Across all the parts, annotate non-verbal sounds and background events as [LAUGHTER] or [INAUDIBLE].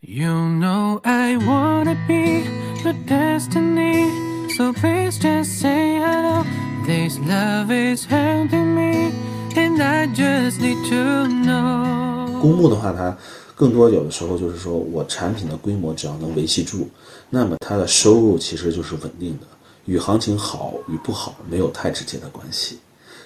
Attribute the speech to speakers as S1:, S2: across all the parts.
S1: You know I wanna be your destiny, so please just say hello. This love is helping me, and I just need to know.
S2: 公募的话，它更多有的时候就是说我产品的规模只要能维系住，那么它的收入其实就是稳定的，与行情好与不好没有太直接的关系。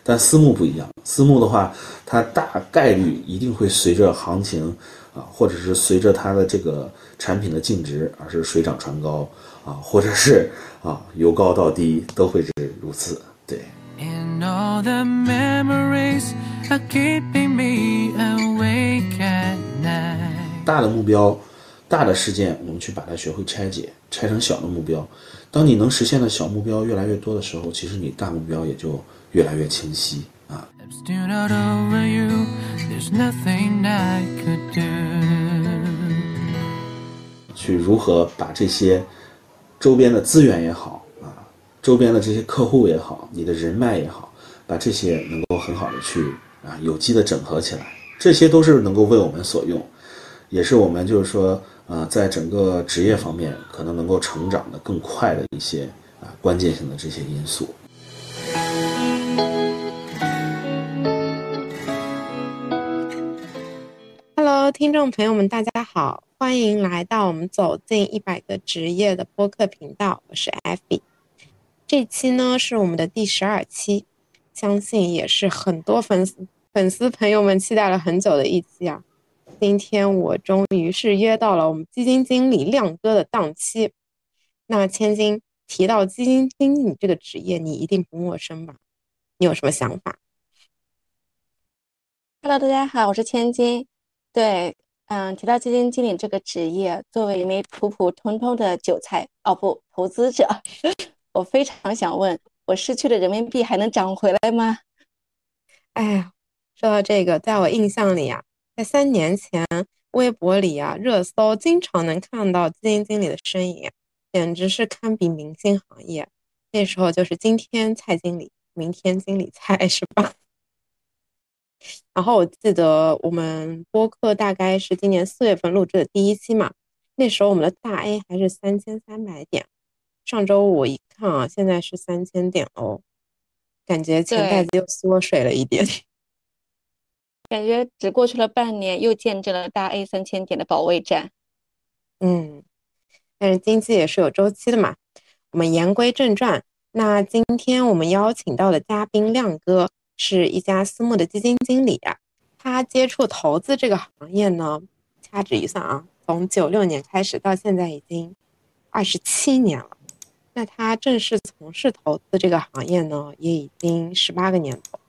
S2: 但私募不一样，私募的话，它大概率一定会随着行情啊，或者是随着它的这个产品的净值而是水涨船高啊，或者是啊由高到低都会是如此。对。
S1: And all the memories are keeping me awake at night.
S2: 大的目标、大的事件，我们去把它学会拆解，拆成小的目标。当你能实现的小目标越来越多的时候，其实你大目标也就越来越清晰啊。
S1: I'm still not over you. There's nothing I could do.
S2: 去如何把这些周边的资源也好啊，周边的这些客户也好，你的人脉也好，把这些能够很好的去啊有机的整合起来，这些都是能够为我们所用，也是我们就是说呃在整个职业方面可能能够成长的更快的一些啊关键性的这些因素。
S3: 听众朋友们，大家好，欢迎来到我们走进一百个职业的播客频道，我是艾比。这期呢是我们的第十二期，相信也是很多粉丝粉丝朋友们期待了很久的一期啊。今天我终于是约到了我们基金经理亮哥的档期。那千金提到基金经理这个职业，你一定不陌生吧？你有什么想法
S4: ？Hello，大家好，我是千金。对，嗯，提到基金经理这个职业，作为一名普普通通的韭菜，哦不，投资者，[LAUGHS] 我非常想问，我失去的人民币还能涨回来吗？
S3: 哎呀，说到这个，在我印象里啊，在三年前，微博里啊，热搜经常能看到基金经理的身影，简直是堪比明星行业。那时候就是今天蔡经理，明天经理蔡，是吧？然后我记得我们播客大概是今年四月份录制的第一期嘛，那时候我们的大 A 还是三千三百点，上周五一看啊，现在是三千点哦，感觉钱袋子又缩水了一点。[LAUGHS]
S4: 感觉只过去了半年，又见证了大 A 三千点的保卫战。
S3: 嗯，但是经济也是有周期的嘛。我们言归正传，那今天我们邀请到的嘉宾亮哥是一家私募的基金经理啊，他接触投资这个行业呢，掐指一算啊，从九六年开始到现在已经二十七年了。那他正式从事投资这个行业呢，也已经十八个年头。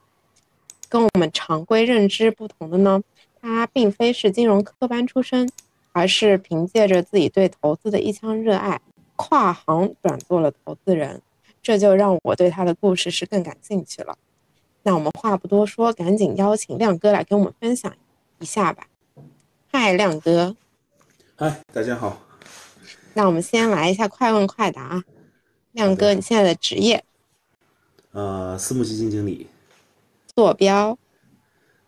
S3: 跟我们常规认知不同的呢，他并非是金融科班出身，而是凭借着自己对投资的一腔热爱，跨行转做了投资人。这就让我对他的故事是更感兴趣了。那我们话不多说，赶紧邀请亮哥来跟我们分享一下吧。嗨，亮哥，
S2: 嗨，大家好，
S3: 那我们先来一下快问快答啊。亮哥，你现在的职业、
S2: 呃，私募基金经理，
S3: 坐标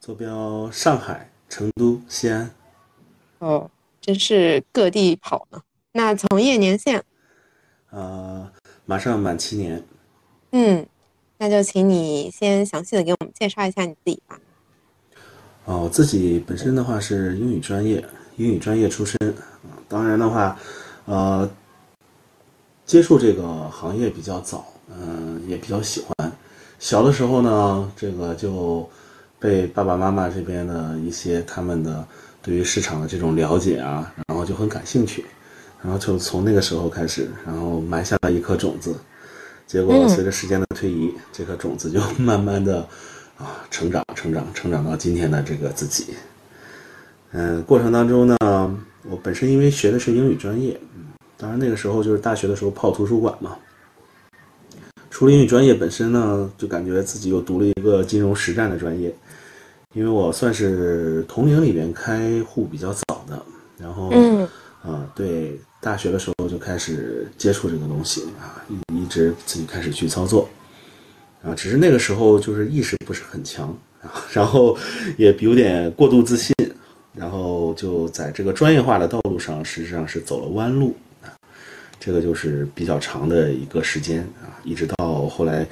S2: 坐标上海、成都、西安，
S3: 哦，真是各地跑呢。那从业年限，
S2: 呃，马上满七年。
S3: 嗯，那就请你先详细的给我们介绍一下你自己吧。
S2: 啊，我自己本身的话是英语专业，英语专业出身啊。当然的话，呃，接触这个行业比较早，嗯、也比较喜欢。小的时候呢，这个就被爸爸妈妈这边的一些他们的对于市场的这种了解啊，然后就很感兴趣，然后就从那个时候开始，然后埋下了一颗种子。结果
S3: 嗯
S2: 随着时间的推移，这颗种子就慢慢的啊成长、成长、成长到今天的这个自己。嗯，过程当中呢，我本身因为学的是英语专业，嗯，当然那个时候就是大学的时候泡图书馆嘛。除了英语专业本身呢，就感觉自己又读了一个金融实战的专业，因为我算是同龄里边开户比较早的，然后
S3: 嗯
S2: 啊，对，大学的时候就开始接触这个东西啊，一直自己开始去操作，啊，只是那个时候就是意识不是很强啊，然后也有点过度自信，然后就在这个专业化的道路上，实际上是走了弯路啊。这个就是比较长的一个时间啊，一直到后来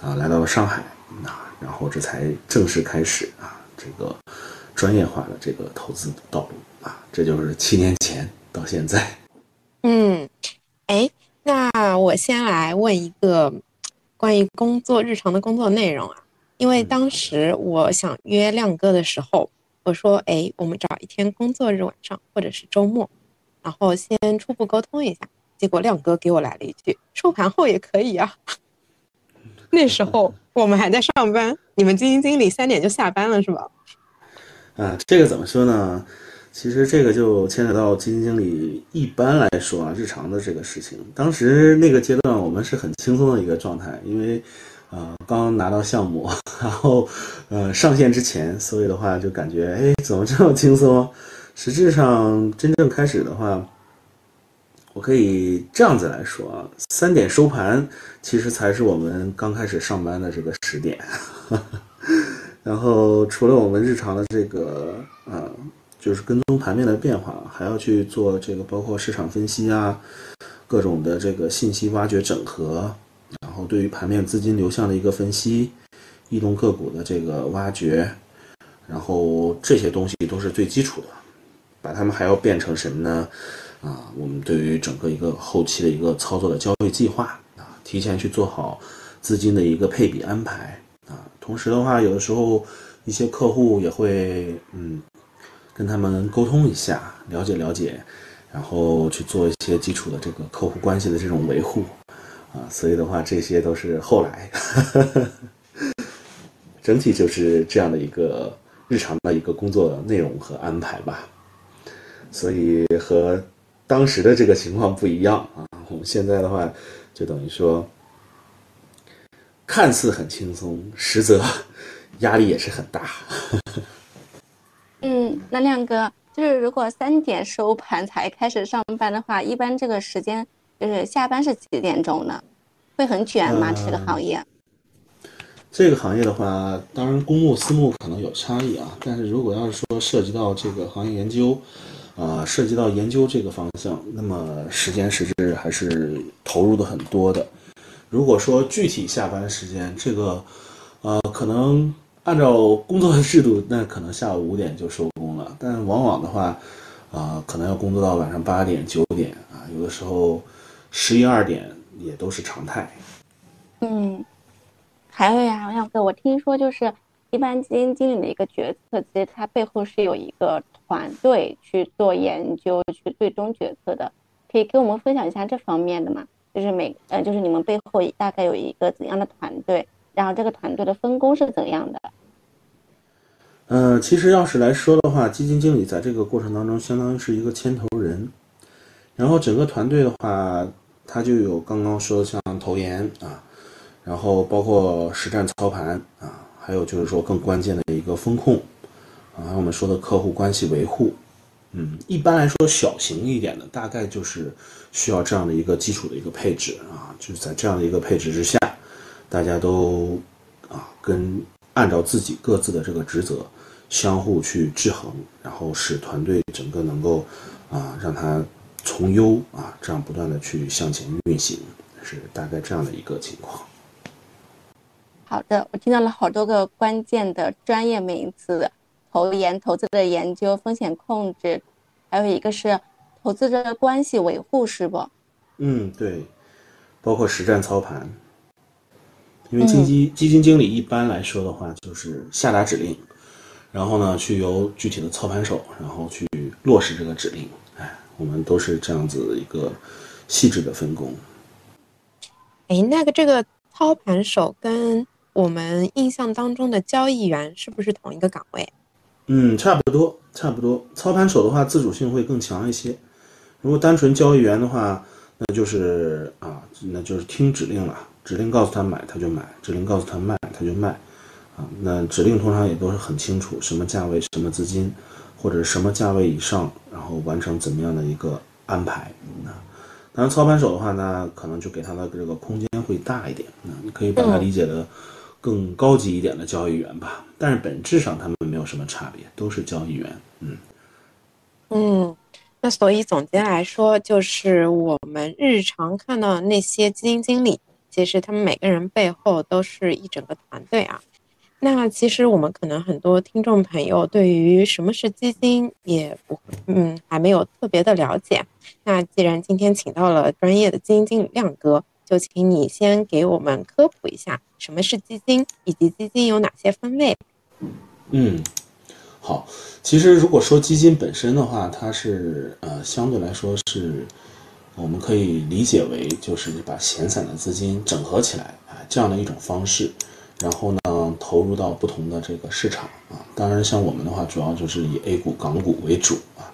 S2: 啊来到了上海啊，然后这才正式开始啊这个专业化的这个投资道路啊，这就是七年前到现在。
S3: 嗯，哎，那我先来问一个关于工作日常的工作内容啊，因为当时我想约亮哥的时候，我说，哎，我们找一天工作日晚上或者是周末，然后先初步沟通一下。结果亮哥给我来了一句：“收盘后也可以啊。[LAUGHS] ”那时候我们还在上班，你们基金经理三点就下班了是吧？
S2: 啊，这个怎么说呢？其实这个就牵扯到基金经理一般来说啊，日常的这个事情。当时那个阶段，我们是很轻松的一个状态，因为呃刚拿到项目，然后呃上线之前，所以的话就感觉哎怎么这么轻松？实质上真正开始的话。我可以这样子来说啊，三点收盘，其实才是我们刚开始上班的这个十点。[LAUGHS] 然后除了我们日常的这个呃，就是跟踪盘面的变化，还要去做这个包括市场分析啊，各种的这个信息挖掘整合，然后对于盘面资金流向的一个分析，异动个股的这个挖掘，然后这些东西都是最基础的，把它们还要变成什么呢？啊，我们对于整个一个后期的一个操作的交易计划啊，提前去做好资金的一个配比安排啊。同时的话，有的时候一些客户也会嗯跟他们沟通一下，了解了解，然后去做一些基础的这个客户关系的这种维护啊。所以的话，这些都是后来，[LAUGHS] 整体就是这样的一个日常的一个工作内容和安排吧。所以和当时的这个情况不一样啊，我们现在的话，就等于说，看似很轻松，实则压力也是很大。
S4: 嗯，那亮哥，就是如果三点收盘才开始上班的话，一般这个时间就是下班是几点钟呢？会很卷吗？这个行业？
S2: 这个行业的话，当然公募私募可能有差异啊，但是如果要是说涉及到这个行业研究。啊，涉及到研究这个方向，那么时间实质还是投入的很多的。如果说具体下班时间，这个，呃，可能按照工作的制度，那可能下午五点就收工了。但往往的话，啊，可能要工作到晚上八点、九点啊，有的时候十一二点也都是常态。
S4: 嗯，还有呀，亮哥，我听说就是一般基金经理的一个决策，其实它背后是有一个。团队去做研究，去最终决策的，可以跟我们分享一下这方面的吗？就是每呃，就是你们背后大概有一个怎样的团队，然后这个团队的分工是怎样的？
S2: 嗯，其实要是来说的话，基金经理在这个过程当中相当于是一个牵头人，然后整个团队的话，他就有刚刚说的像投研啊，然后包括实战操盘啊，还有就是说更关键的一个风控。啊，我们说的客户关系维护，嗯，一般来说小型一点的，大概就是需要这样的一个基础的一个配置啊，就是在这样的一个配置之下，大家都啊跟按照自己各自的这个职责相互去制衡，然后使团队整个能够啊让它从优啊这样不断的去向前运行，是大概这样的一个情况。
S4: 好的，我听到了好多个关键的专业名词。投研投资的研究、风险控制，还有一个是投资者关系维护，是不？
S2: 嗯，对，包括实战操盘。因为基金基金经理一般来说的话，就是下达指令，然后呢，去由具体的操盘手，然后去落实这个指令。哎，我们都是这样子一个细致的分工。
S3: 哎，那个这个操盘手跟我们印象当中的交易员是不是同一个岗位？
S2: 嗯，差不多，差不多。操盘手的话，自主性会更强一些。如果单纯交易员的话，那就是啊，那就是听指令了。指令告诉他买，他就买；指令告诉他卖，他就卖。啊，那指令通常也都是很清楚，什么价位、什么资金，或者什么价位以上，然后完成怎么样的一个安排。那当然，操盘手的话，呢可能就给他的这个空间会大一点。那你可以把它理解的。更高级一点的交易员吧，但是本质上他们没有什么差别，都是交易员。嗯，
S3: 嗯，那所以总结来说，就是我们日常看到那些基金经理，其实他们每个人背后都是一整个团队啊。那其实我们可能很多听众朋友对于什么是基金也不嗯还没有特别的了解。那既然今天请到了专业的基金经理亮哥，就请你先给我们科普一下什么是基金，以及基金有哪些分类。
S2: 嗯，好，其实如果说基金本身的话，它是呃相对来说是，我们可以理解为就是把闲散的资金整合起来啊这样的一种方式，然后呢投入到不同的这个市场啊。当然，像我们的话，主要就是以 A 股、港股为主啊。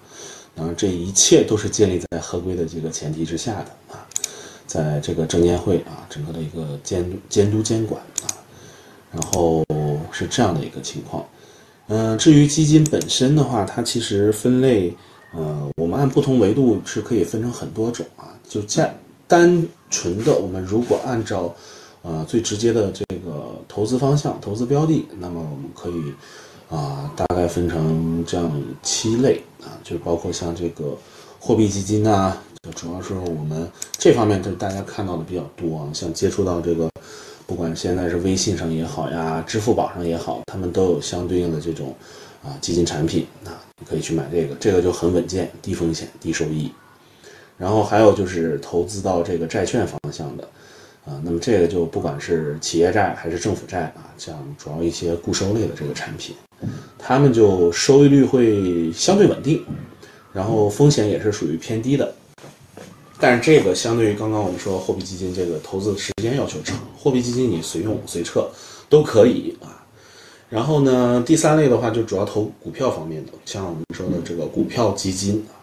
S2: 当然，这一切都是建立在合规的这个前提之下的啊，在这个证监会啊整个的一个监督监督监管啊，然后是这样的一个情况。嗯，至于基金本身的话，它其实分类，呃，我们按不同维度是可以分成很多种啊。就在单纯的，我们如果按照，呃，最直接的这个投资方向、投资标的，那么我们可以，啊，大概分成这样七类啊，就包括像这个货币基金啊，就主要是我们这方面就是大家看到的比较多啊，像接触到这个。不管现在是微信上也好呀，支付宝上也好，他们都有相对应的这种啊基金产品啊，你可以去买这个，这个就很稳健，低风险低收益。然后还有就是投资到这个债券方向的啊，那么这个就不管是企业债还是政府债啊，这样主要一些固收类的这个产品，他们就收益率会相对稳定，然后风险也是属于偏低的。但是这个相对于刚刚我们说货币基金，这个投资时间要求长。货币基金你随用随撤都可以啊。然后呢，第三类的话就主要投股票方面的，像我们说的这个股票基金啊，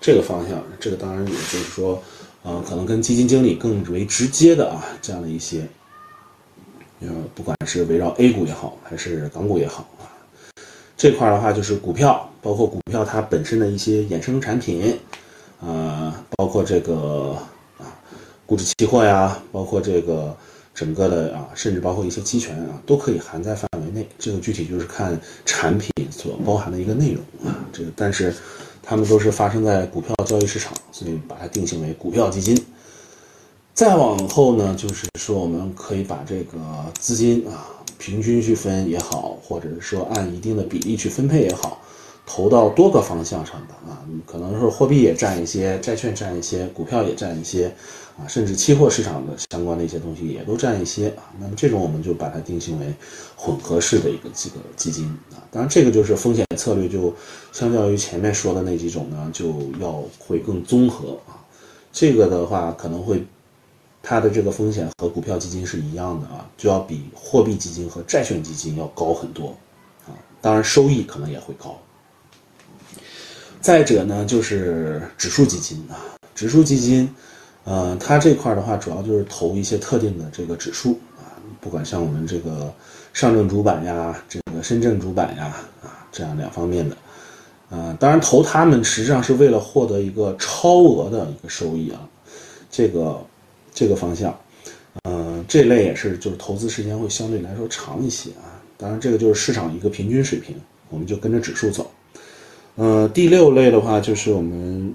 S2: 这个方向，这个当然也就是说，呃，可能跟基金经理更为直接的啊，这样的一些，呃，不管是围绕 A 股也好，还是港股也好啊，这块的话就是股票，包括股票它本身的一些衍生产品。呃，包括这个啊，股指期货呀，包括这个整个的啊，甚至包括一些期权啊，都可以含在范围内。这个具体就是看产品所包含的一个内容啊。这个，但是它们都是发生在股票交易市场，所以把它定性为股票基金。再往后呢，就是说我们可以把这个资金啊，平均去分也好，或者是说按一定的比例去分配也好。投到多个方向上的啊，可能是货币也占一些，债券占一些，股票也占一些，啊，甚至期货市场的相关的一些东西也都占一些啊。那么这种我们就把它定性为混合式的一个这个基金啊。当然这个就是风险策略就相较于前面说的那几种呢，就要会更综合啊。这个的话可能会它的这个风险和股票基金是一样的啊，就要比货币基金和债券基金要高很多啊。当然收益可能也会高。再者呢，就是指数基金啊，指数基金，呃，它这块的话，主要就是投一些特定的这个指数啊，不管像我们这个上证主板呀，这个深圳主板呀，啊，这样两方面的，啊，当然投他们实际上是为了获得一个超额的一个收益啊，这个这个方向，嗯，这类也是就是投资时间会相对来说长一些啊，当然这个就是市场一个平均水平，我们就跟着指数走。呃，第六类的话就是我们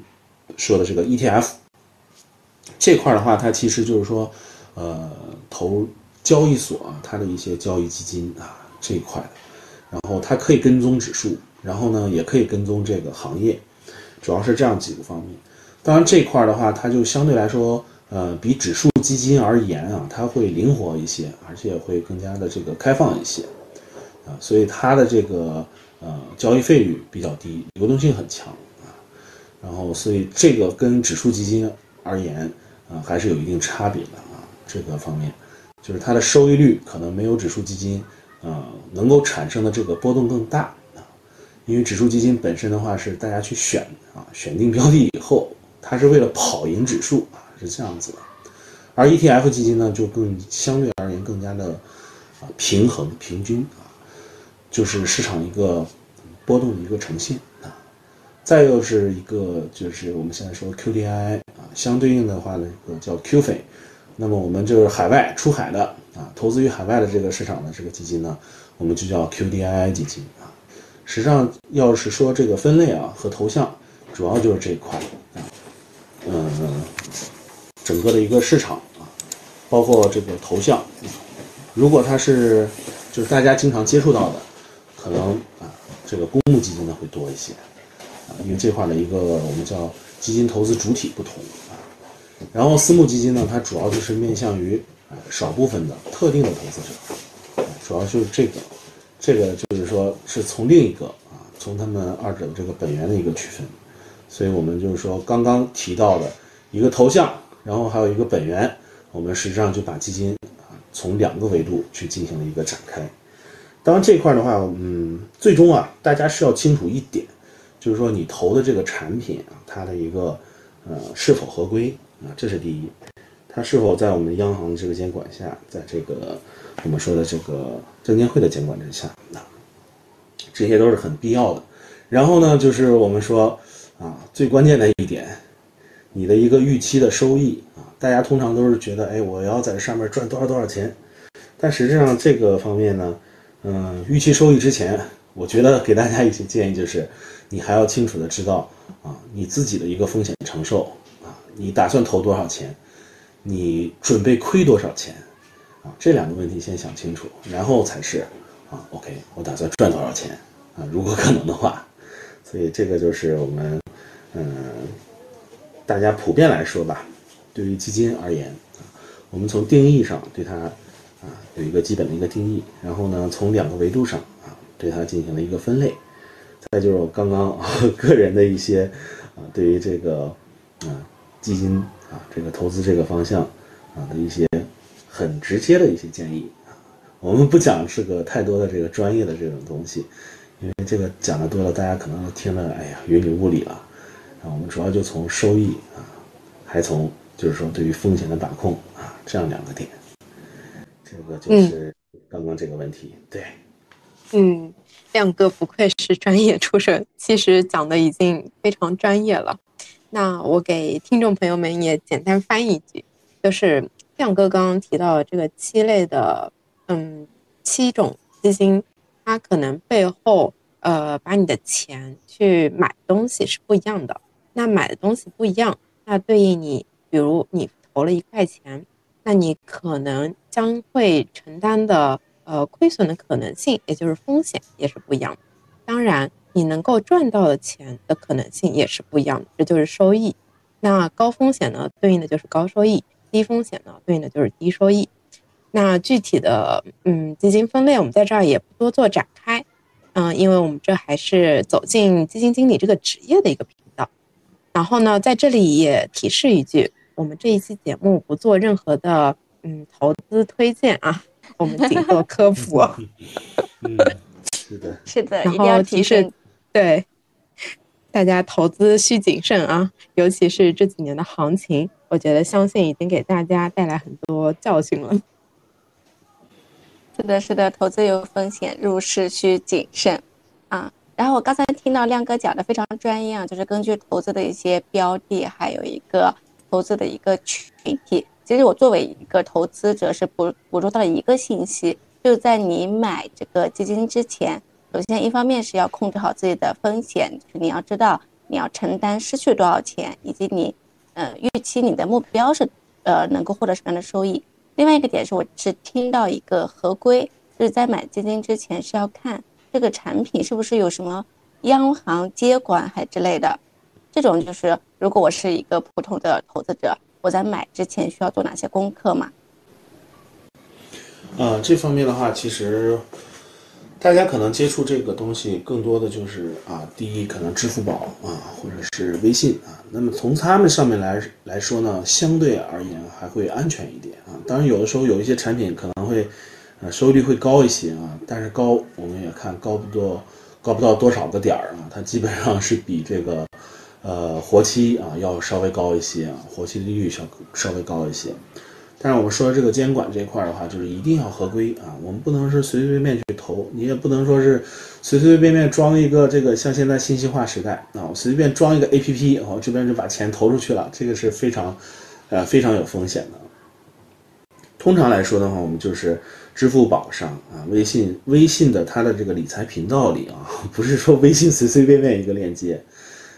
S2: 说的这个 ETF 这块的话，它其实就是说，呃，投交易所啊，它的一些交易基金啊这一块的，然后它可以跟踪指数，然后呢也可以跟踪这个行业，主要是这样几个方面。当然这块的话，它就相对来说，呃，比指数基金而言啊，它会灵活一些，而且会更加的这个开放一些啊，所以它的这个。呃，交易费率比较低，流动性很强啊，然后所以这个跟指数基金而言啊，还是有一定差别的啊。这个方面，就是它的收益率可能没有指数基金啊能够产生的这个波动更大啊，因为指数基金本身的话是大家去选啊，选定标的以后，它是为了跑赢指数啊，是这样子的，而 ETF 基金呢，就更相对而言更加的啊平衡平均啊。就是市场一个波动的一个呈现啊，再又是一个就是我们现在说 QDII，相对应的话呢，一个叫 Q 费，那么我们就是海外出海的啊，投资于海外的这个市场的这个基金呢，我们就叫 QDII 基金啊。实际上，要是说这个分类啊和头像，主要就是这一块啊，嗯，整个的一个市场啊，包括这个头像，如果它是就是大家经常接触到的，可能啊这个公募基金呢会多一些啊，因为这块的一个我们叫基金投资主体不同，然后私募基金呢，它主要就是面向于啊少部分的特定的投资者，主要就是这个，这个就是说是从另一个啊从他们二者的这个本源的一个区分。所以我们就是说，刚刚提到的一个头像，然后还有一个本源，我们实际上就把基金啊从两个维度去进行了一个展开。当然这块的话，嗯，最终啊，大家是要清楚一点，就是说你投的这个产品啊，它的一个呃是否合规啊，这是第一，它是否在我们央行这个监管下，在这个我们说的这个证监会的监管之下，那这些都是很必要的。然后呢，就是我们说。啊，最关键的一点，你的一个预期的收益啊，大家通常都是觉得，哎，我要在上面赚多少多少钱，但实际上这个方面呢，嗯，预期收益之前，我觉得给大家一些建议就是，你还要清楚的知道啊，你自己的一个风险承受，你打算投多少钱，你准备亏多少钱啊，这两个问题先想清楚，然后才是啊，OK，我打算赚多少钱啊，如果可能的话，所以这个就是我们。嗯，大家普遍来说吧，对于基金而言，我们从定义上对它啊有一个基本的一个定义，然后呢，从两个维度上啊对它进行了一个分类，再就是我刚刚 [LAUGHS] 个人的一些啊对于这个啊基金啊这个投资这个方向啊的一些很直接的一些建议啊，我们不讲这个太多的这个专业的这种东西，因为这个讲的多了，大家可能都听了，哎呀云里雾里了。啊我们主要就从收益啊，还从就是说对于风险的把控啊，这样两个点，这个就是刚刚这个问题。对，
S3: 嗯，亮哥不愧是专业出身，其实讲的已经非常专业了。那我给听众朋友们也简单翻译一句，就是亮哥刚刚提到这个七类的，嗯，七种基金，它可能背后呃把你的钱去买东西是不一样的。那买的东西不一样，那对应你，比如你投了一块钱，那你可能将会承担的呃亏损的可能性，也就是风险也是不一样的。当然，你能够赚到的钱的可能性也是不一样的，这就是收益。那高风险呢，对应的就是高收益；低风险呢，对应的就是低收益。那具体的嗯基金分类，我们在这儿也不多做展开，嗯，因为我们这还是走进基金经理这个职业的一个频道。然后呢，在这里也提示一句，我们这一期节目不做任何的嗯投资推荐啊，我们仅做科普。
S2: 嗯，是的，
S4: 是的。
S3: 然后提示，对大家投资需谨慎啊，尤其是这几年的行情，我觉得相信已经给大家带来很多教训了。
S4: 是的，是的，投资有风险，入市需谨慎啊。然后我刚才听到亮哥讲的非常专业啊，就是根据投资的一些标的，还有一个投资的一个群体。其实我作为一个投资者，是捕捕捉到了一个信息，就在你买这个基金之前，首先一方面是要控制好自己的风险，你要知道你要承担失去多少钱，以及你，呃，预期你的目标是，呃，能够获得什么样的收益。另外一个点是，我是听到一个合规，就是在买基金之前是要看。这个产品是不是有什么央行接管还之类的？这种就是，如果我是一个普通的投资者，我在买之前需要做哪些功课嘛？
S2: 呃，这方面的话，其实大家可能接触这个东西更多的就是啊，第一可能支付宝啊，或者是微信啊。那么从他们上面来来说呢，相对而言还会安全一点啊。当然，有的时候有一些产品可能会。啊，收益率会高一些啊，但是高我们也看高不多，高不到多少个点儿啊，它基本上是比这个，呃，活期啊要稍微高一些啊，活期利率稍稍微高一些。但是我们说这个监管这块的话，就是一定要合规啊，我们不能是随随便便去投，你也不能说是随随便便装一个这个，像现在信息化时代啊，我随便装一个 APP，然后这边就把钱投出去了，这个是非常，呃，非常有风险的。通常来说的话，我们就是支付宝上啊，微信微信的它的这个理财频道里啊，[LAUGHS] 不是说微信随随便便一个链接，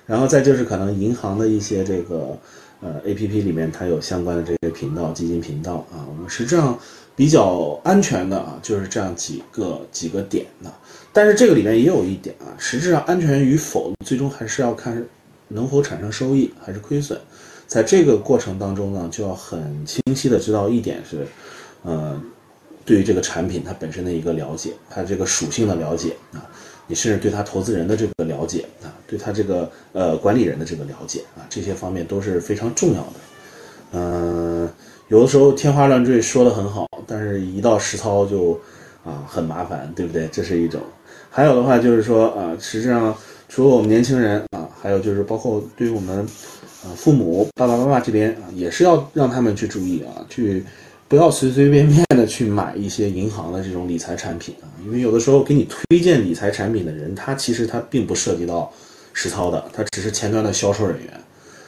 S2: 然后再就是可能银行的一些这个呃 A P P 里面它有相关的这些频道、基金频道啊，我们实际上比较安全的啊，就是这样几个几个点的。但是这个里面也有一点啊，实质上安全与否，最终还是要看能否产生收益还是亏损。在这个过程当中呢，就要很清晰的知道一点是，呃，对于这个产品它本身的一个了解，它这个属性的了解啊，你甚至对他投资人的这个了解啊，对他这个呃管理人的这个了解啊，这些方面都是非常重要的。嗯，有的时候天花乱坠说的很好，但是一到实操就啊很麻烦，对不对？这是一种。还有的话就是说啊，实际上除了我们年轻人啊，还有就是包括对于我们。啊，父母爸爸妈妈这边啊，也是要让他们去注意啊，去不要随随便便去买一些银行的这种理财产品啊，因为有的时候给你推荐理财产品的人，他其实他并不涉及到实操的，他只是前端的销售人员。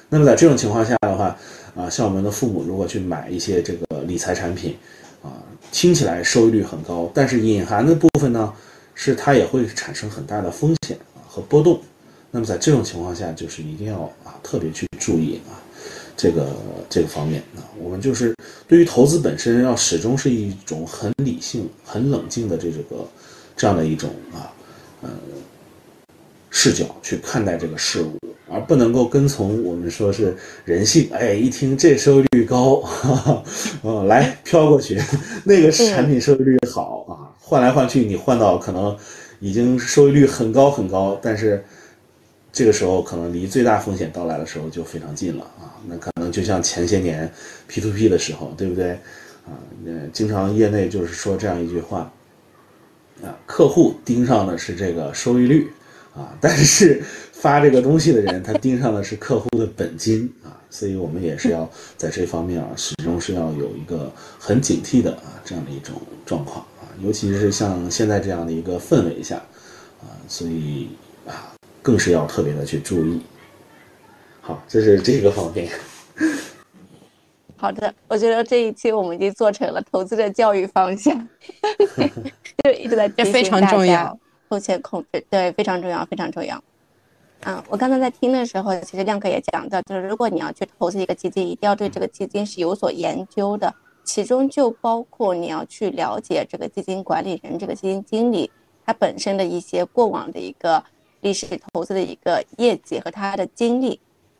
S2: 那么在这种情况下的话，啊，像我们的父母如果去买一些这个理财产品，啊，听起来收益率很高，但是隐含的部分呢，是它也会产生很大的风险和波动。那么在这种情况下，就是一定要啊特别去注意啊，这个这个方面啊，我们就是对于投资本身要始终是一种很理性、很冷静的这个这样的一种啊呃视角去看待这个事物，而不能够跟从我们说是人性。哎，一听这收益率高，哈哈，嗯，来飘过去，那个产品收益率好啊，换来换去，你换到可能已经收益率很高很高，但是。这个时候可能离最大风险到来的时候就非常近了啊，那可能就像前些年 P to P 的时候，对不对？啊，那经常业内就是说这样一句话，啊，客户盯上的是这个收益率啊，但是发这个东西的人他盯上的是客户的本金啊，所以我们也是要在这方面啊，始终是要有一个很警惕的啊这样的一种状况啊，尤其是像现在这样的一个氛围下啊，所以啊。更是要特别的去注意。好，这是这个方面。
S4: 好的，我觉得这一期我们已经做成了投资的教育方向，[LAUGHS] 就一直在
S3: 这非常重要，
S4: 风险控制对非常重要，非常重要。嗯，我刚才在听的时候，其实亮哥也讲到，就是如果你要去投资一个基金，一定要对这个基金是有所研究的，其中就包括你要去了解这个基金管理人、这个基金经理他本身的一些过往的一个。历史投资的一个业绩和他的经历，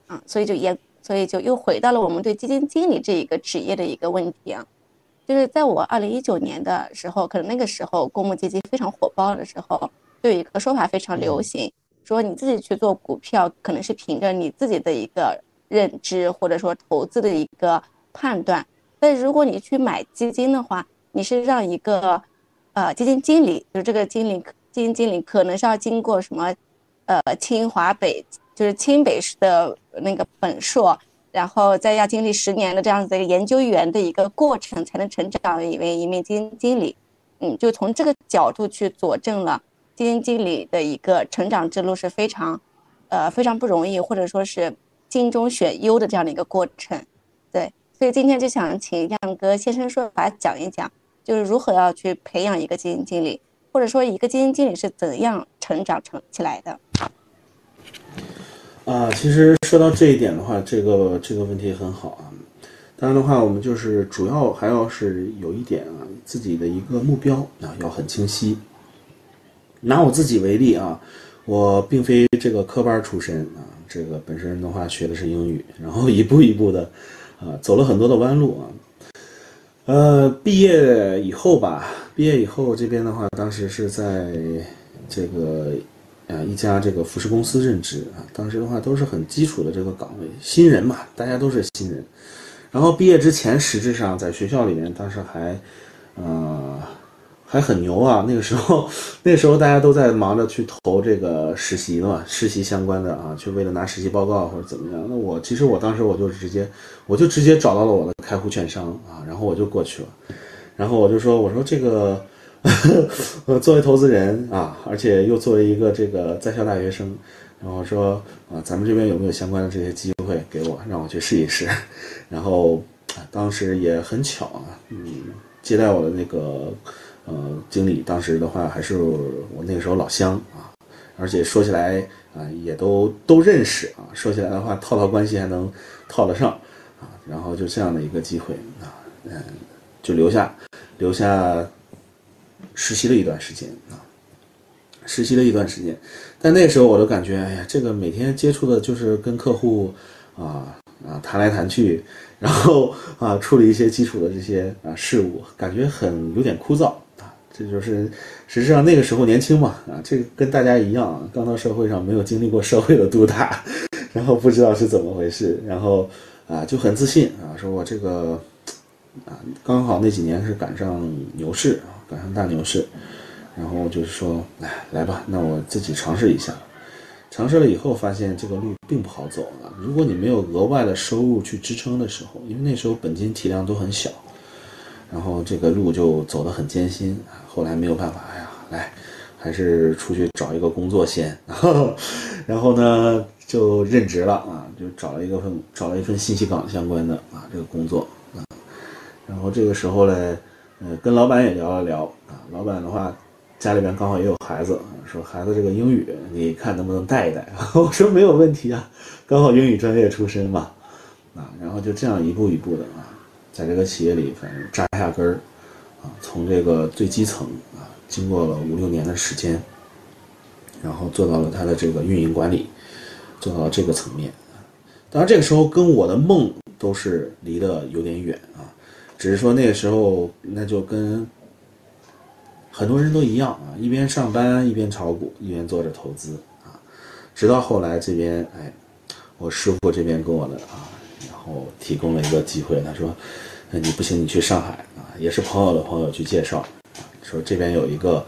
S4: 啊，所以就也，所以就又回到了我们对基金经理这一个职业的一个问题啊，就是在我二零一九年的时候，可能那个时候公募基金非常火爆的时候，就有一个说法非常流行，说你自己去做股票，可能是凭着你自己的一个认知或者说投资的一个判断，但如果你去买基金的话，你是让一个呃基金经理，就是这个经理基金经理可能是要经过什么？呃，清华北就是清北的那个本硕，然后再要经历十年的这样子的一个研究员的一个过程，才能成长为一名基金经理。嗯，就从这个角度去佐证了基金经理的一个成长之路是非常，呃，非常不容易，或者说是精中选优的这样的一个过程。对，所以今天就想请亮哥现身说法讲一讲，就是如何要去培养一个基金经理。或者说，一个基金经理是怎样成长成起来的？
S2: 啊，其实说到这一点的话，这个这个问题很好啊。当然的话，我们就是主要还要是有一点啊，自己的一个目标啊要很清晰。拿我自己为例啊，我并非这个科班出身啊，这个本身的话学的是英语，然后一步一步的啊走了很多的弯路啊。呃，毕业以后吧。毕业以后，这边的话，当时是在这个啊一家这个服饰公司任职啊。当时的话都是很基础的这个岗位，新人嘛，大家都是新人。然后毕业之前，实质上在学校里面，当时还呃还很牛啊。那个时候，那时候大家都在忙着去投这个实习的嘛，实习相关的啊，去为了拿实习报告或者怎么样。那我其实我当时我就直接我就直接找到了我的开户券商啊，然后我就过去了。然后我就说，我说这个，[LAUGHS] 作为投资人啊，而且又作为一个这个在校大学生，然后说啊，咱们这边有没有相关的这些机会给我，让我去试一试。然后当时也很巧啊，嗯，接待我的那个呃经理，当时的话还是我那个时候老乡啊，而且说起来啊，也都都认识啊。说起来的话，套套关系还能套得上啊。然后就这样的一个机会啊，嗯，就留下留下实习了一段时间啊，实习了一段时间。但那时候我都感觉，哎呀，这个每天接触的就是跟客户啊啊谈来谈去，然后啊处理一些基础的这些啊事务，感觉很有点枯燥啊。这就是实际上那个时候年轻嘛啊，这个跟大家一样，刚到社会上没有经历过社会的毒打，然后不知道是怎么回事，然后啊就很自信啊，说我这个啊刚好那几年是赶上牛市，赶上大牛市。然后就是说，哎，来吧，那我自己尝试一下。尝试了以后，发现这个路并不好走啊。如果你没有额外的收入去支撑的时候，因为那时候本金体量都很小，然后这个路就走得很艰辛。后来没有办法，哎呀，来，还是出去找一个工作先。[LAUGHS] 然后呢，就任职了啊，就找了一个份，找了一份信息港相关的啊这个工作啊。然后这个时候呢，呃，跟老板也聊了聊啊，老板的话。家里边刚好也有孩子，说孩子这个英语，你看能不能带一带？[LAUGHS] 我说没有问题啊，刚好英语专业出身嘛，啊，然后就这样一步一步的啊，在这个企业里反正扎下根儿，啊，从这个最基层啊，经过了五六年的时间，然后做到了他的这个运营管理，做到了这个层面。当然这个时候跟我的梦都是离得有点远啊，只是说那个时候那就跟。很多人都一样啊，一边上班一边炒股，一边做着投资啊，直到后来这边哎，我师傅这边跟我的啊，然后提供了一个机会，他说，那你不行，你去上海啊，也是朋友的朋友去介绍，说这边有一个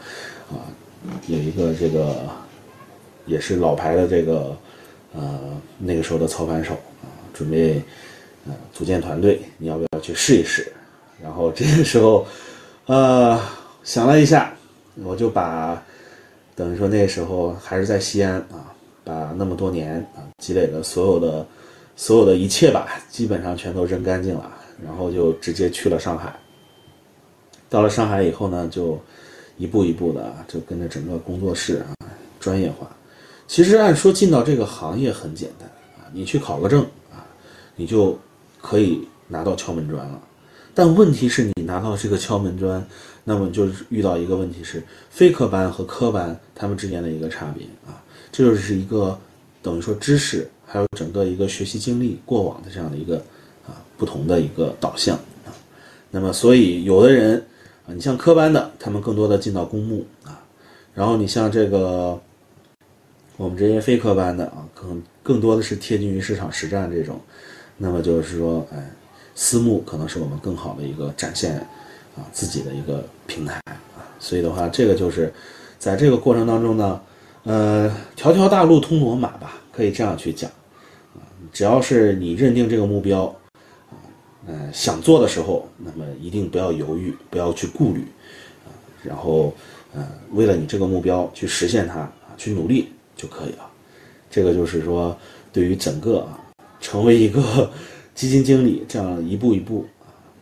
S2: 啊，有一个这个也是老牌的这个呃那个时候的操盘手啊，准备呃组建团队，你要不要去试一试？然后这个时候呃。想了一下，我就把等于说那时候还是在西安啊，把那么多年啊积累的所有的所有的一切吧，基本上全都扔干净了，然后就直接去了上海。到了上海以后呢，就一步一步的就跟着整个工作室啊专业化。其实按说进到这个行业很简单啊，你去考个证啊，你就可以拿到敲门砖了。但问题是你拿到这个敲门砖。那么就是遇到一个问题是非科班和科班他们之间的一个差别啊，这就是一个等于说知识还有整个一个学习经历过往的这样的一个啊不同的一个导向啊。那么所以有的人啊，你像科班的，他们更多的进到公募啊，然后你像这个我们这些非科班的啊，可能更多的是贴近于市场实战这种。那么就是说，哎，私募可能是我们更好的一个展现。啊，自己的一个平台啊，所以的话，这个就是在这个过程当中呢，呃，条条大路通罗马吧，可以这样去讲啊。只要是你认定这个目标啊，嗯，想做的时候，那么一定不要犹豫，不要去顾虑啊，然后呃，为了你这个目标去实现它啊，去努力就可以了。这个就是说，对于整个啊，成为一个基金经理这样一步一步。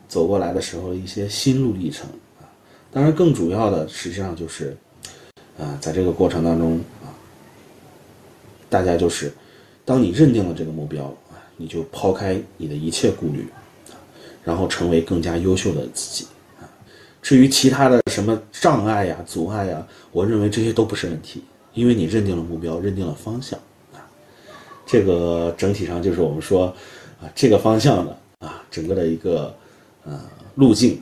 S2: 走过来的时候，一些心路历程啊，当然更主要的实际上就是，啊，在这个过程当中啊，大家就是，当你认定了这个目标啊，你就抛开你的一切顾虑啊，然后成为更加优秀的自己啊。至于其他的什么障碍呀、阻碍呀，我认为这些都不是问题，因为你认定了目标，认定了方向啊。这个整体上就是我们说啊，这个方向的啊，整个的一个。呃，路径，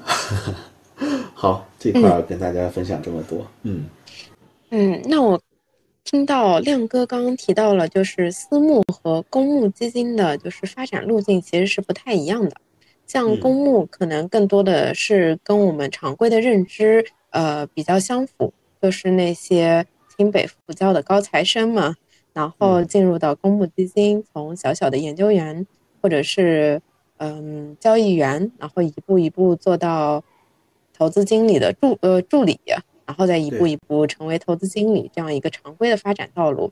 S2: [LAUGHS] 好，这块跟大家分享这么多，嗯
S3: 嗯，那我听到亮哥刚刚提到了，就是私募和公募基金的，就是发展路径其实是不太一样的。像公募可能更多的是跟我们常规的认知呃比较相符，就是那些清北复交的高材生嘛，然后进入到公募基金，从小小的研究员或者是。嗯，交易员，然后一步一步做到投资经理的助呃助理，然后再一步一步成为投资经理这样一个常规的发展道路。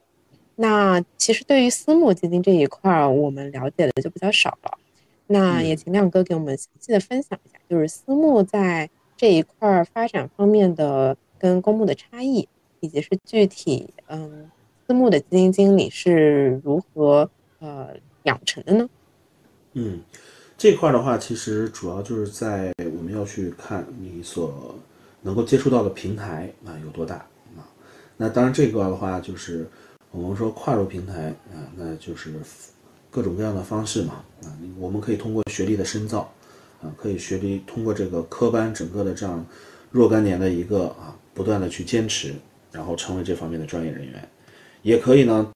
S3: 那其实对于私募基金这一块儿，我们了解的就比较少了。那也请亮哥给我们详细的分享一下，就是私募在这一块儿发展方面的跟公募的差异，以及是具体嗯私募的基金经理是如何呃养成的呢？
S2: 嗯，这块的话，其实主要就是在我们要去看你所能够接触到的平台啊有多大啊。那当然这个的话，就是我们说跨入平台啊，那就是各种各样的方式嘛啊，我们可以通过学历的深造啊，可以学历通过这个科班整个的这样若干年的一个啊不断的去坚持，然后成为这方面的专业人员，也可以呢，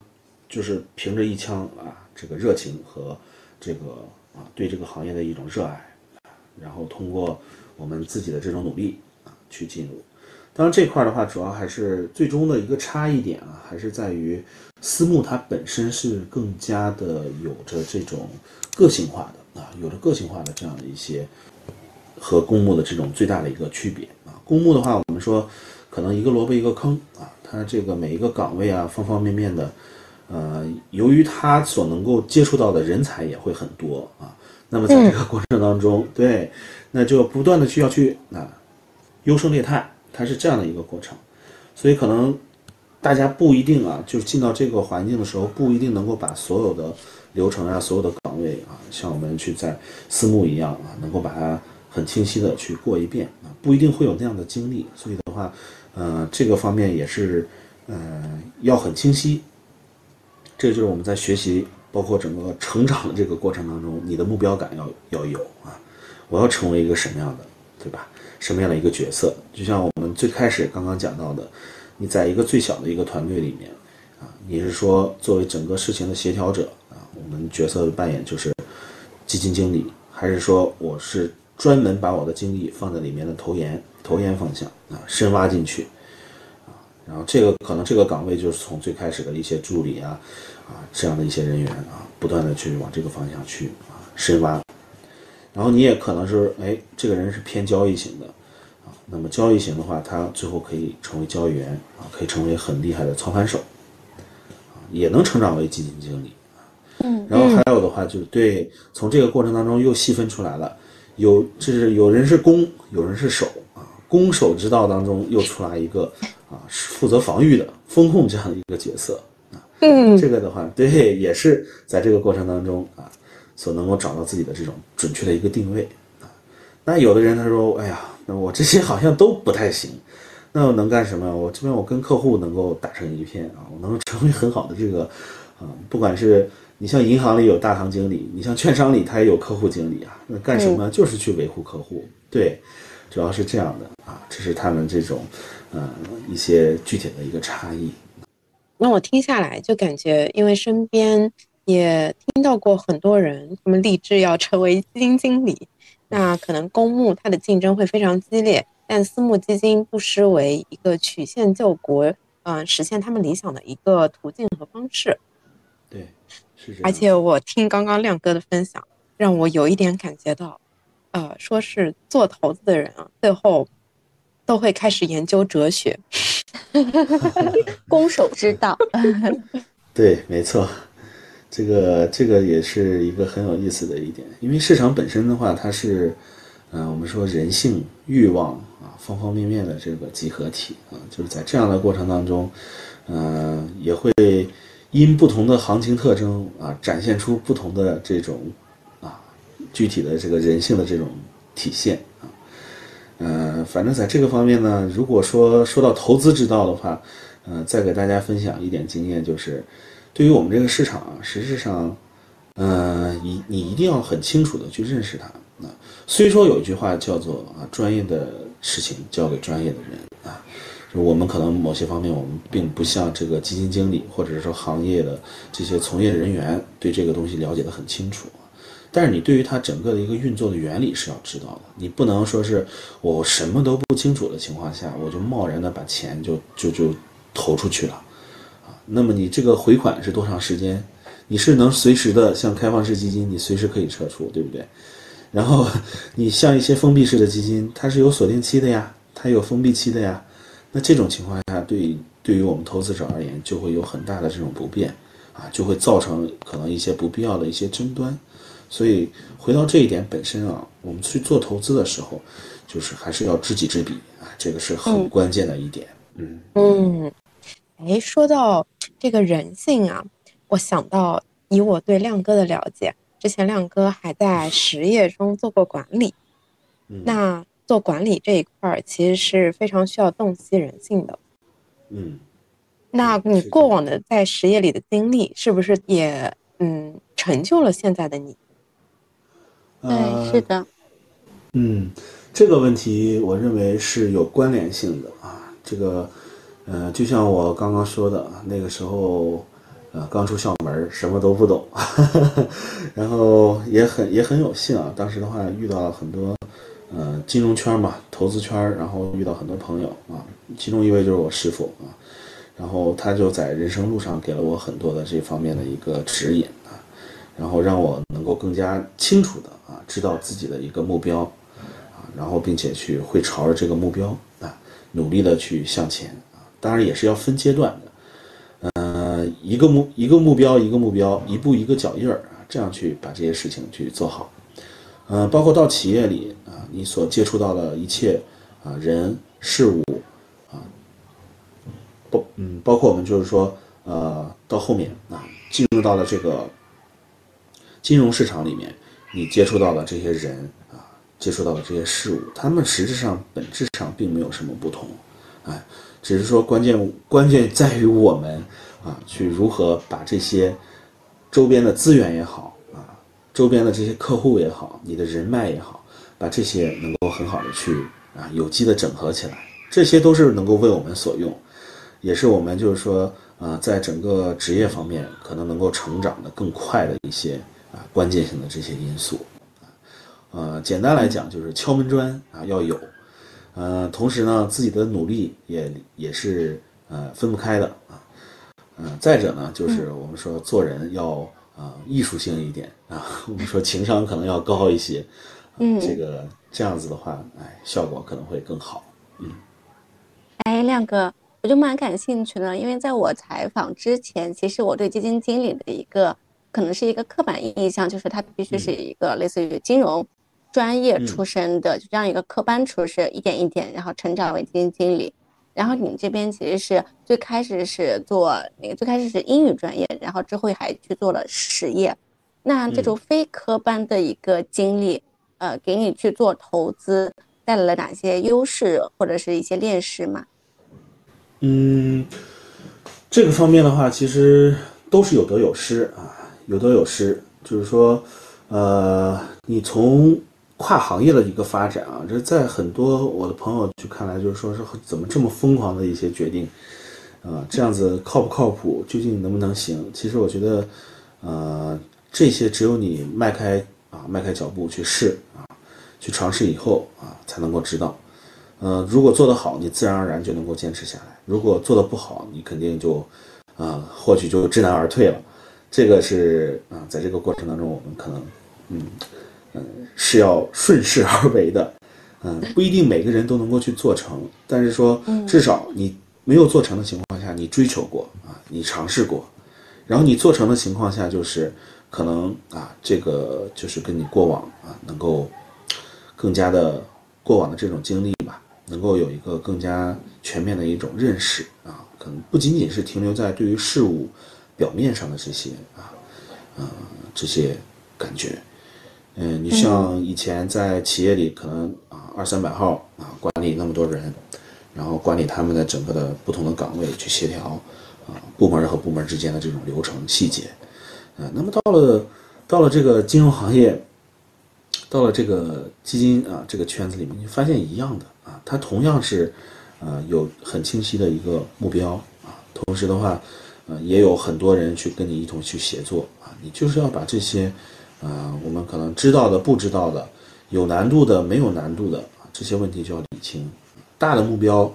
S2: 就是凭着一腔啊这个热情和这个啊对这个行业的一种热爱，然后通过我们自己的这种努力啊去进入。当然这块的话，主要还是最终的一个差异点啊，还是在于私募它本身是更加的有着这种个性化的啊，有着个性化的这样的一些和公募的这种最大的一个区别啊。公募的话，我们说可能一个萝卜一个坑啊，它这个每一个岗位啊，方方面面的。呃，由于他所能够接触到的人才也会很多啊，那么在这个过程当中，对，那就不断的需要去啊优胜劣汰，它是这样的一个过程，所以可能大家不一定啊，就是进到这个环境的时候，不一定能够把所有的流程啊、所有的岗位啊，像我们去在私募一样啊，能够把它很清晰的去过一遍啊，不一定会有那样的经历，所以的话，呃，这个方面也是，呃，要很清晰。这就是我们在学习，包括整个成长的这个过程当中，你的目标感要要有啊！我要成为一个什么样的，对吧？什么样的一个角色？就像我们最开始刚刚讲到的，你在一个最小的一个团队里面啊，你是说作为整个事情的协调者啊，我们角色的扮演就是基金经理，还是说我是专门把我的精力放在里面的投研投研方向啊，深挖进去？然后这个可能这个岗位就是从最开始的一些助理啊，啊这样的一些人员啊，不断的去往这个方向去啊深挖。然后你也可能是哎，这个人是偏交易型的啊，那么交易型的话，他最后可以成为交易员啊，可以成为很厉害的操盘手啊，也能成长为基金经理啊。嗯。然后还有的话就是对，从这个过程当中又细分出来了，有就是有人是攻，有人是守啊，攻守之道当中又出来一个。啊，是负责防御的风控这样的一个角色啊，嗯，这个的话，对，也是在这个过程当中啊，所能够找到自己的这种准确的一个定位啊。那有的人他说，哎呀，那我这些好像都不太行，那我能干什么？我这边我跟客户能够打成一片啊，我能成为很好的这个啊，不管是你像银行里有大堂经理，你像券商里他也有客户经理啊，那干什么？就是去维护客户，对，主要是这样的啊，这是他们这种。呃，一些具体的一个差异。
S3: 那我听下来就感觉，因为身边也听到过很多人，他们立志要成为基金经理。那可能公募它的竞争会非常激烈，但私募基金不失为一个曲线救国，嗯，实现他们理想的一个途径和方式。
S2: 对，是这样。
S3: 而且我听刚刚亮哥的分享，让我有一点感觉到，呃，说是做投资的人啊，最后。都会开始研究哲学，[LAUGHS]
S4: 攻守之道。[LAUGHS]
S2: 对，没错，这个这个也是一个很有意思的一点，因为市场本身的话，它是，嗯，我们说人性、欲望啊，方方面面的这个集合体啊，就是在这样的过程当中，嗯，也会因不同的行情特征啊，展现出不同的这种啊具体的这个人性的这种体现。嗯，反正在这个方面呢，如果说说到投资之道的话，嗯，再给大家分享一点经验，就是对于我们这个市场啊，实质上，嗯，你你一定要很清楚的去认识它。啊，虽说有一句话叫做啊，专业的事情交给专业的人啊，就我们可能某些方面我们并不像这个基金经理或者是说行业的这些从业人员对这个东西了解的很清楚。但是你对于它整个的一个运作的原理是要知道的，你不能说是我什么都不清楚的情况下，我就贸然的把钱就就就投出去了，啊，那么你这个回款是多长时间？你是能随时的像开放式基金，你随时可以撤出，对不对？然后你像一些封闭式的基金，它是有锁定期的呀，它有封闭期的呀，那这种情况下，对对于我们投资者而言，就会有很大的这种不便，啊，就会造成可能一些不必要的一些争端。所以回到这一点本身啊，我们去做投资的时候，就是还是要知己知彼啊，这个是很关键的一点。
S3: 嗯嗯，哎，说到这个人性啊，我想到以我对亮哥的了解，之前亮哥还在实业中做过管理。
S2: 嗯
S3: 那做管理这一块儿，其实是非常需要洞悉人性的。
S2: 嗯，
S3: 那你过往的在实业里的经历，是不是也嗯成就了现在的你？
S2: 呃
S4: 对，是的，
S2: 嗯，这个问题我认为是有关联性的啊。这个，呃，就像我刚刚说的，那个时候，呃，刚出校门，什么都不懂，[LAUGHS] 然后也很也很有幸啊。当时的话遇到了很多，呃，金融圈嘛，投资圈儿，然后遇到很多朋友啊，其中一位就是我师傅啊，然后他就在人生路上给了我很多的这方面的一个指引啊，然后让我能够更加清楚的啊知道自己的一个目标啊，然后并且去会朝着这个目标啊努力的去向前啊，当然也是要分阶段的，呃，一个目一个目标一个目标，一步一个脚印儿啊，这样去把这些事情去做好。呃，包括到企业里啊，你所接触到的一切啊人事物啊，包嗯，包括我们就是说呃，到后面啊，进入到了这个金融市场里面，你接触到的这些人啊，接触到的这些事物，他们实质上本质上并没有什么不同，哎，只是说关键关键在于我们啊，去如何把这些周边的资源也好啊，周边的这些客户也好，你的人脉也好，把这些能够很好的去啊有机的整合起来，这些都是能够为我们所用，也是我们就是说呃，在整个职业方面可能能够成长的更快的一些啊关键性的这些因素啊。呃，简单来讲就是敲门砖啊要有，呃，同时呢自己的努力也也是呃分不开的啊，嗯、再者呢就是我们说做人要啊、艺术性一点啊，我们说情商可能要高一些，
S4: 嗯
S2: 这个这样子的话，哎，效果可能会更好。
S4: 嗯哎，亮哥，我就蛮感兴趣的，因为在我采访之前，其实我对基金经理的一个可能是一个刻板印象，就是他必须是一个类似于金融专业出身的，就这样一个科班出身，一点一点，然后成长为基金经理。然后你们这边其实是最开始是做那个，最开始是英语专业，然后之后还去做了实业。那这种非科班的一个经历，呃，给你去做投资带来了哪些优势或者是一些劣势吗？
S2: 嗯，这个方面的话，其实都是有得有失啊，有得有失。就是说，呃，你从跨行业的一个发展啊，这在很多我的朋友去看来，就是说是怎么这么疯狂的一些决定，啊、这样子靠不靠谱，究竟能不能行？其实我觉得，呃，这些只有你迈开啊迈开脚步去试啊，去尝试以后啊，才能够知道。呃，如果做得好，你自然而然就能够坚持下来；如果做得不好，你肯定就，啊、或许就知难而退了。这个是啊、在这个过程当中，我们可能，嗯，嗯、是要顺势而为的，嗯、不一定每个人都能够去做成，但是说，至少你没有做成的情况下，你追求过啊，你尝试过，然后你做成的情况下，就是可能啊，这个就是跟你过往啊能够更加的过往的这种经历吧，能够有一个更加全面的一种认识啊，可能不仅仅是停留在对于事物表面上的这些啊，呃，这些感觉。嗯，你像以前在企业里，可能啊二三百号啊管理那么多人，然后管理他们的整个的不同的岗位去协调啊部门和部门之间的这种流程细节，呃，那么到了到了这个金融行业，到了这个基金啊这个圈子里面，你发现一样的啊，它同样是呃有很清晰的一个目标啊，同时的话，呃也有很多人去跟你一同去协作啊，你就是要把这些呃我们可能知道的、不知道的、有难度的、没有难度的啊这些问题就要理清，大的目标。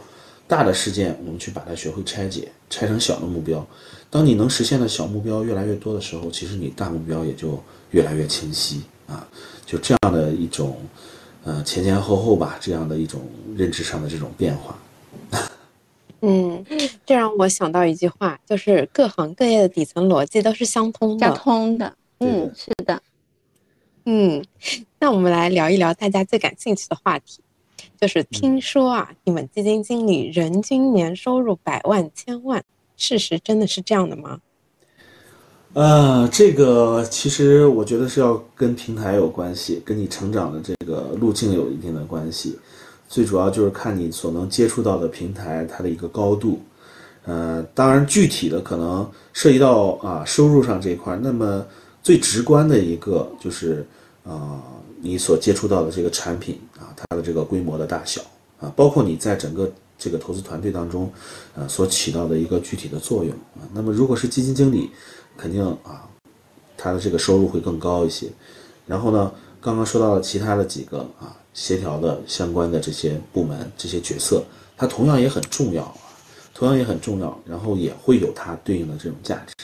S2: 大的事件，我们去把它学会拆解，拆成小的目标。当你能实现的小目标越来越多的时候，其实你大目标也就越来越清晰啊。就这样的一种，呃，前前后后吧，这样的一种认知上的这种变化。
S3: 嗯，这让我想到一句话，就是各行各业的底层逻辑都是相通的相。
S4: 通的，嗯，是的，
S3: 嗯，那我们来聊一聊大家最感兴趣的话题，就是听说啊，你们基金经理人均年收入百万千万，事实真的是这样的吗？
S2: 呃，这个其实我觉得是要跟平台有关系，跟你成长的这个路径有一定的关系。最主要就是看你所能接触到的平台它的一个高度。呃，当然具体的可能涉及到啊收入上这一块，那么最直观的一个就是啊你所接触到的这个产品啊它的这个规模的大小啊，包括你在整个这个投资团队当中啊所起到的一个具体的作用啊。那么如果是基金经理。肯定啊，他的这个收入会更高一些。然后呢，刚刚说到了其他的几个啊，协调的相关的这些部门、这些角色，它同样也很重要啊，同样也很重要。然后也会有它对应的这种价值。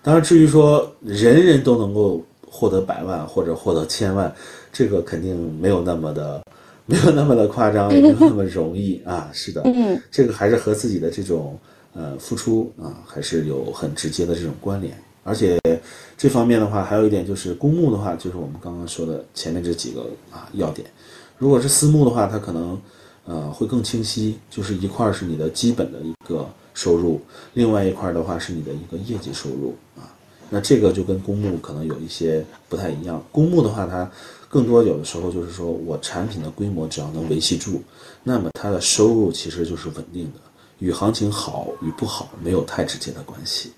S2: 当然，至于说人人都能够获得百万或者获得千万，这个肯定没有那么的，没有那么的夸张，也没有那么容易啊。是的，
S4: 嗯，
S2: 这个还是和自己的这种。呃，付出啊，还是有很直接的这种关联。而且这方面的话，还有一点就是公募的话，就是我们刚刚说的前面这几个啊要点。如果是私募的话，它可能呃会更清晰，就是一块是你的基本的一个收入，另外一块的话是你的一个业绩收入啊。那这个就跟公募可能有一些不太一样。公募的话，它更多有的时候就是说我产品的规模只要能维系住，那么它的收入其实就是稳定的。与行情好与不好没有太直接的关系，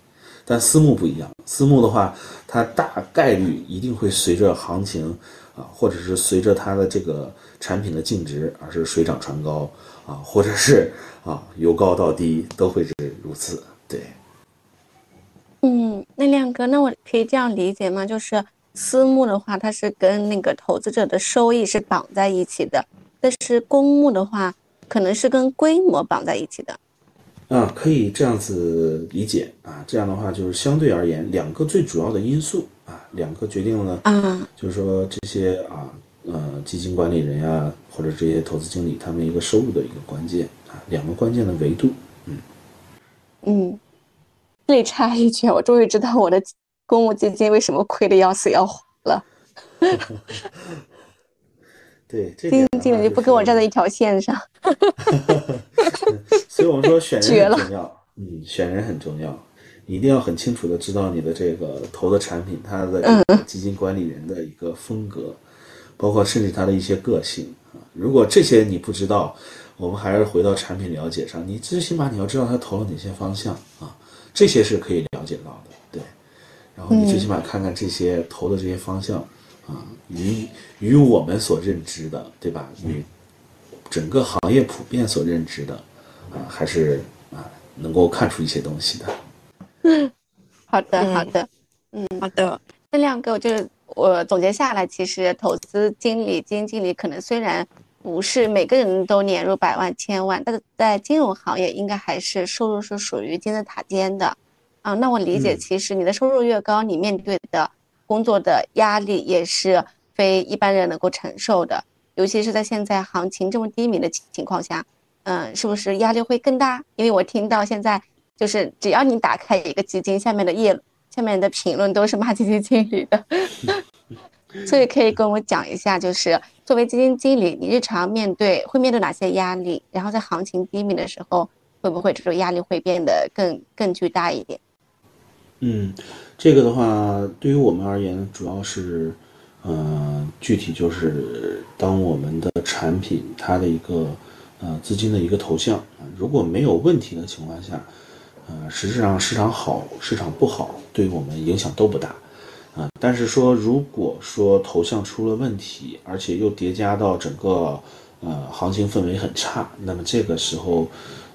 S2: 但私募不一样。私募的话，它大概率一定会随着行情啊，或者是随着它的这个产品的净值而是水涨船高啊，或者是啊由高到低都会是如此。对。
S4: 嗯，那亮哥，那我可以这样理解吗？就是私募的话，它是跟那个投资者的收益是绑在一起的，但是公募的话，可能是跟规模绑在一起的。
S2: 啊，可以这样子理解啊，这样的话就是相对而言，两个最主要的因素啊，两个决定了，
S4: 啊，
S2: 就是说这些啊，呃，基金管理人呀，或者这些投资经理他们一个收入的一个关键啊，两个关键的维度，嗯，
S4: 嗯，这里插一句，我终于知道我的公募基金为什么亏的要死要活了。[LAUGHS]
S2: 对，基
S4: 金经理就不跟我站在一条线上。[LAUGHS]
S2: 所以我们说选人很重要，嗯，选人很重要，你一定要很清楚的知道你的这个投的产品，它的基金管理人的一个风格，包括甚至他的一些个性啊。如果这些你不知道，我们还是回到产品了解上，你最起码你要知道他投了哪些方向啊，这些是可以了解到的，对。然后你最起码看看这些投的这些方向。啊，与与我们所认知的，对吧？与整个行业普遍所认知的，啊，还是啊，能够看出一些东西的。
S4: 嗯，好的，好的，
S3: 嗯，好的。
S4: 那亮哥，就是我总结下来，其实投资经理、基金经理可能虽然不是每个人都年入百万、千万，但是在金融行业应该还是收入是属于金字塔尖的。啊，那我理解，其实你的收入越高，你面对的。工作的压力也是非一般人能够承受的，尤其是在现在行情这么低迷的情况下，嗯，是不是压力会更大？因为我听到现在就是只要你打开一个基金，下面的页下面的评论都是骂基金经理的，[LAUGHS] 所以可以跟我讲一下，就是作为基金经理，你日常面对会面对哪些压力？然后在行情低迷的时候，会不会这种压力会变得更更巨大一点？
S2: 嗯。这个的话，对于我们而言，主要是，呃，具体就是当我们的产品它的一个呃资金的一个投向，如果没有问题的情况下，呃，实质上市场好，市场不好，对我们影响都不大啊。但是说，如果说头像出了问题，而且又叠加到整个呃行情氛围很差，那么这个时候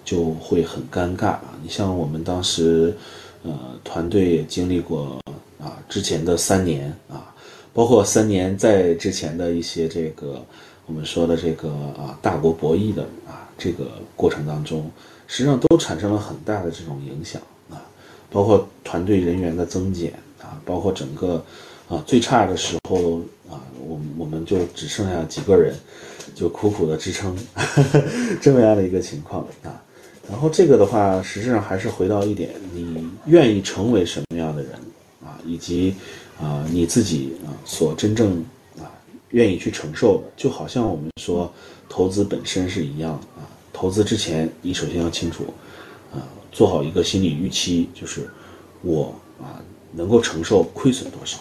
S2: 就会很尴尬。你像我们当时。呃，团队也经历过啊，之前的三年啊，包括三年在之前的一些这个我们说的这个啊大国博弈的啊这个过程当中，实际上都产生了很大的这种影响啊，包括团队人员的增减啊，包括整个啊最差的时候啊，我们我们就只剩下几个人，就苦苦的支撑 [LAUGHS] 这么样的一个情况啊。然后这个的话，实际上还是回到一点，你愿意成为什么样的人啊，以及啊你自己啊所真正啊愿意去承受的，就好像我们说投资本身是一样啊，投资之前你首先要清楚啊做好一个心理预期，就是我啊能够承受亏损多少，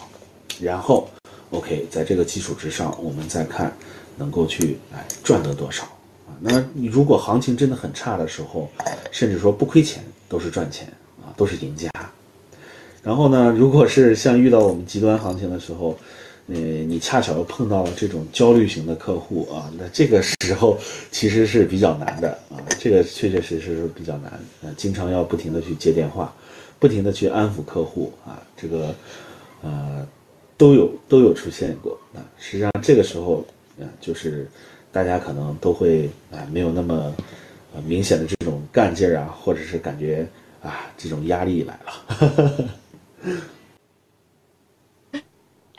S2: 然后 OK，在这个基础之上，我们再看能够去哎赚得多少啊。那你如果行情真的很差的时候，甚至说不亏钱都是赚钱啊，都是赢家。然后呢，如果是像遇到我们极端行情的时候，呃，你恰巧又碰到了这种焦虑型的客户啊，那这个时候其实是比较难的啊，这个确确实实是比较难，呃，经常要不停的去接电话，不停的去安抚客户啊，这个，呃，都有都有出现过啊。实际上这个时候，呃，就是大家可能都会啊，没有那么呃明显的这种干劲儿啊，或者是感觉啊，这种压力来了。[LAUGHS]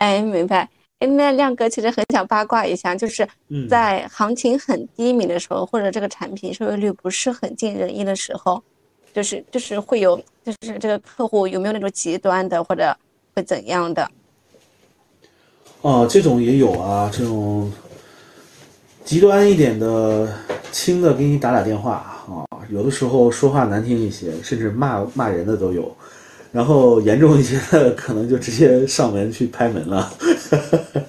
S4: 哎，明白。哎，那亮哥其实很想八卦一下，就是在行情很低迷的时候，或者这个产品收益率不是很尽人意的时候，就是就是会有，就是这个客户有没有那种极端的，或者会怎样的？
S2: 哦，这种也有啊，这种极端一点的，轻的给你打打电话啊，有的时候说话难听一些，甚至骂骂人的都有。然后严重一些的，可能就直接上门去拍门了，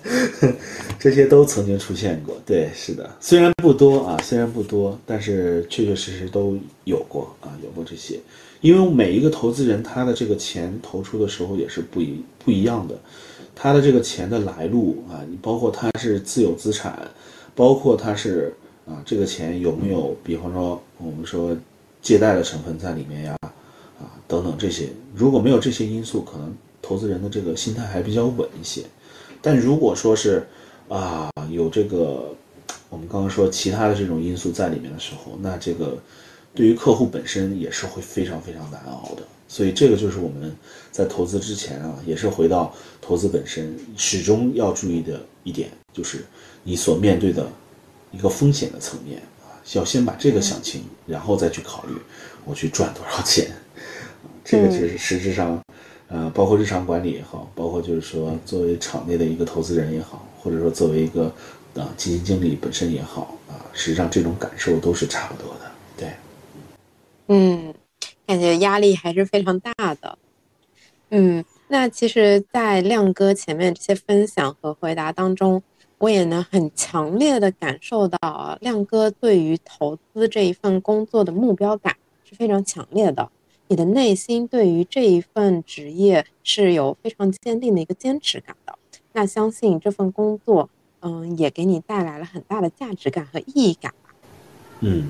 S2: [LAUGHS] 这些都曾经出现过。对，是的，虽然不多啊，虽然不多，但是确确实实都有过啊，有过这些。因为每一个投资人他的这个钱投出的时候也是不一不一样的，他的这个钱的来路啊，你包括他是自有资产，包括他是啊这个钱有没有，比方说我们说借贷的成分在里面呀。等等这些，如果没有这些因素，可能投资人的这个心态还比较稳一些。但如果说是啊有这个我们刚刚说其他的这种因素在里面的时候，那这个对于客户本身也是会非常非常难熬的。所以这个就是我们在投资之前啊，也是回到投资本身，始终要注意的一点，就是你所面对的一个风险的层面啊，要先把这个想清，然后再去考虑我去赚多少钱。这个其实实质上，呃，包括日常管理也好，包括就是说作为场内的一个投资人也好，或者说作为一个啊基金经理本身也好啊，实际上这种感受都是差不多的。对，
S3: 嗯，感觉压力还是非常大的。嗯，那其实，在亮哥前面这些分享和回答当中，我也能很强烈的感受到亮哥对于投资这一份工作的目标感是非常强烈的。你的内心对于这一份职业是有非常坚定的一个坚持感的，那相信这份工作，嗯，也给你带来了很大的价值感和意义感吧。
S2: 嗯，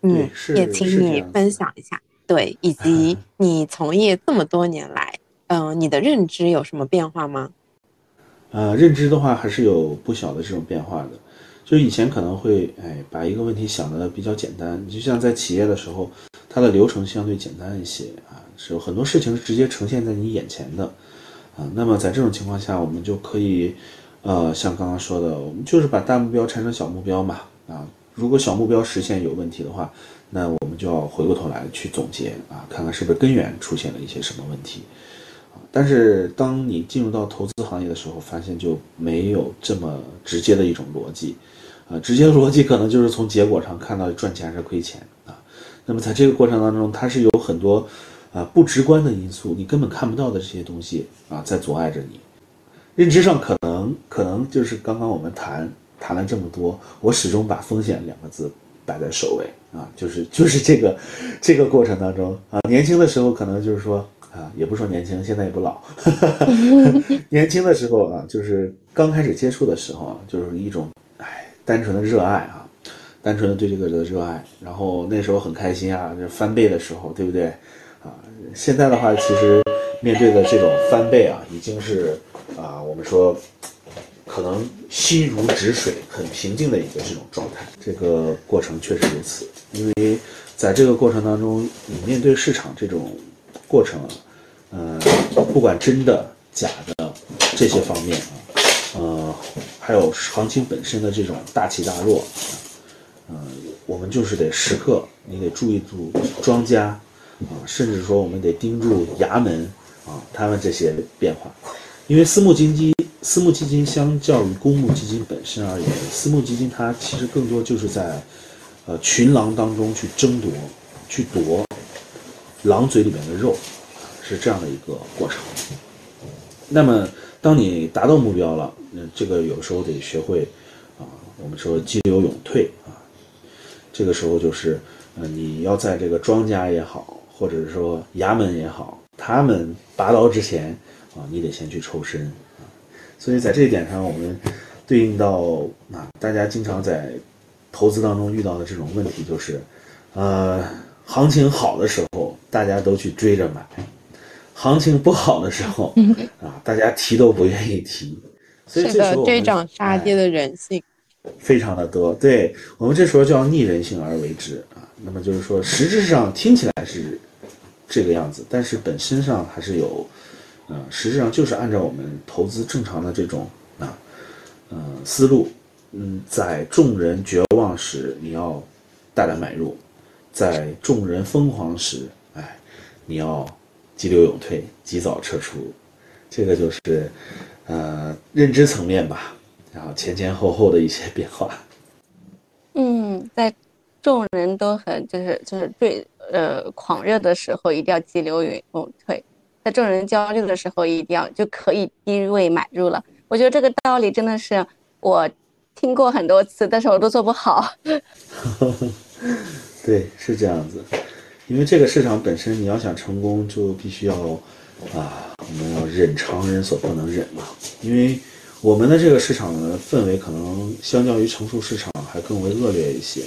S3: 嗯，也请你分享一下，对，以及 [LAUGHS] 你从业这么多年来，嗯，你的认知有什么变化吗？
S2: 呃，认知的话还是有不小的这种变化的，就以前可能会，哎，把一个问题想的比较简单，就像在企业的时候。它的流程相对简单一些啊，是有很多事情是直接呈现在你眼前的，啊，那么在这种情况下，我们就可以，呃，像刚刚说的，我们就是把大目标拆成小目标嘛，啊，如果小目标实现有问题的话，那我们就要回过头来去总结啊，看看是不是根源出现了一些什么问题，但是当你进入到投资行业的时候，发现就没有这么直接的一种逻辑，啊，直接逻辑可能就是从结果上看到赚钱还是亏钱啊。那么在这个过程当中，它是有很多，啊不直观的因素，你根本看不到的这些东西啊，在阻碍着你。认知上可能可能就是刚刚我们谈谈了这么多，我始终把风险两个字摆在首位啊，就是就是这个这个过程当中啊，年轻的时候可能就是说啊，也不说年轻，现在也不老，[LAUGHS] 年轻的时候啊，就是刚开始接触的时候啊，就是一种单纯的热爱啊。单纯的对这个的热爱，然后那时候很开心啊，就翻倍的时候，对不对？啊，现在的话，其实面对的这种翻倍啊，已经是啊，我们说可能心如止水，很平静的一个这种状态。这个过程确实如此，因为在这个过程当中，你面对市场这种过程，嗯，不管真的假的这些方面啊，呃，还有行情本身的这种大起大落。嗯，我们就是得时刻，你得注意住庄家，啊，甚至说我们得盯住衙门啊，他们这些变化，因为私募基金，私募基金相较于公募基金本身而言，私募基金它其实更多就是在，呃，群狼当中去争夺，去夺狼嘴里面的肉，是这样的一个过程。那么，当你达到目标了，嗯，这个有时候得学会啊，我们说激流勇退啊，这个时候就是，呃，你要在这个庄家也好，或者是说衙门也好，他们拔刀之前啊，你得先去抽身啊。所以在这一点上，我们对应到啊，大家经常在投资当中遇到的这种问题就是，呃，行情好的时候大家都去追着买，行情不好的时候啊，大家提都不愿意提。所以
S3: 是的
S2: 这时候，我们
S3: 追涨杀跌的人性。
S2: 非常的多。对我们这时候就要逆人性而为之啊。那么就是说，实质上听起来是这个样子，但是本身上还是有，呃，实质上就是按照我们投资正常的这种啊，呃，思路，嗯，在众人绝望时，你要大胆买入；在众人疯狂时，哎，你要急流勇退，及早撤出。这个就是呃认知层面吧。然后前前后后的一些变化。
S4: 嗯，在众人都很就是就是最呃狂热的时候，一定要激流勇退；在众人焦虑的时候，一定要就可以低位买入了。我觉得这个道理真的是我听过很多次，但是我都做不好。[LAUGHS]
S2: 对，是这样子。因为这个市场本身，你要想成功，就必须要啊，我们要忍常人所不能忍嘛。因为我们的这个市场的氛围，可能相较于成熟市场还更为恶劣一些。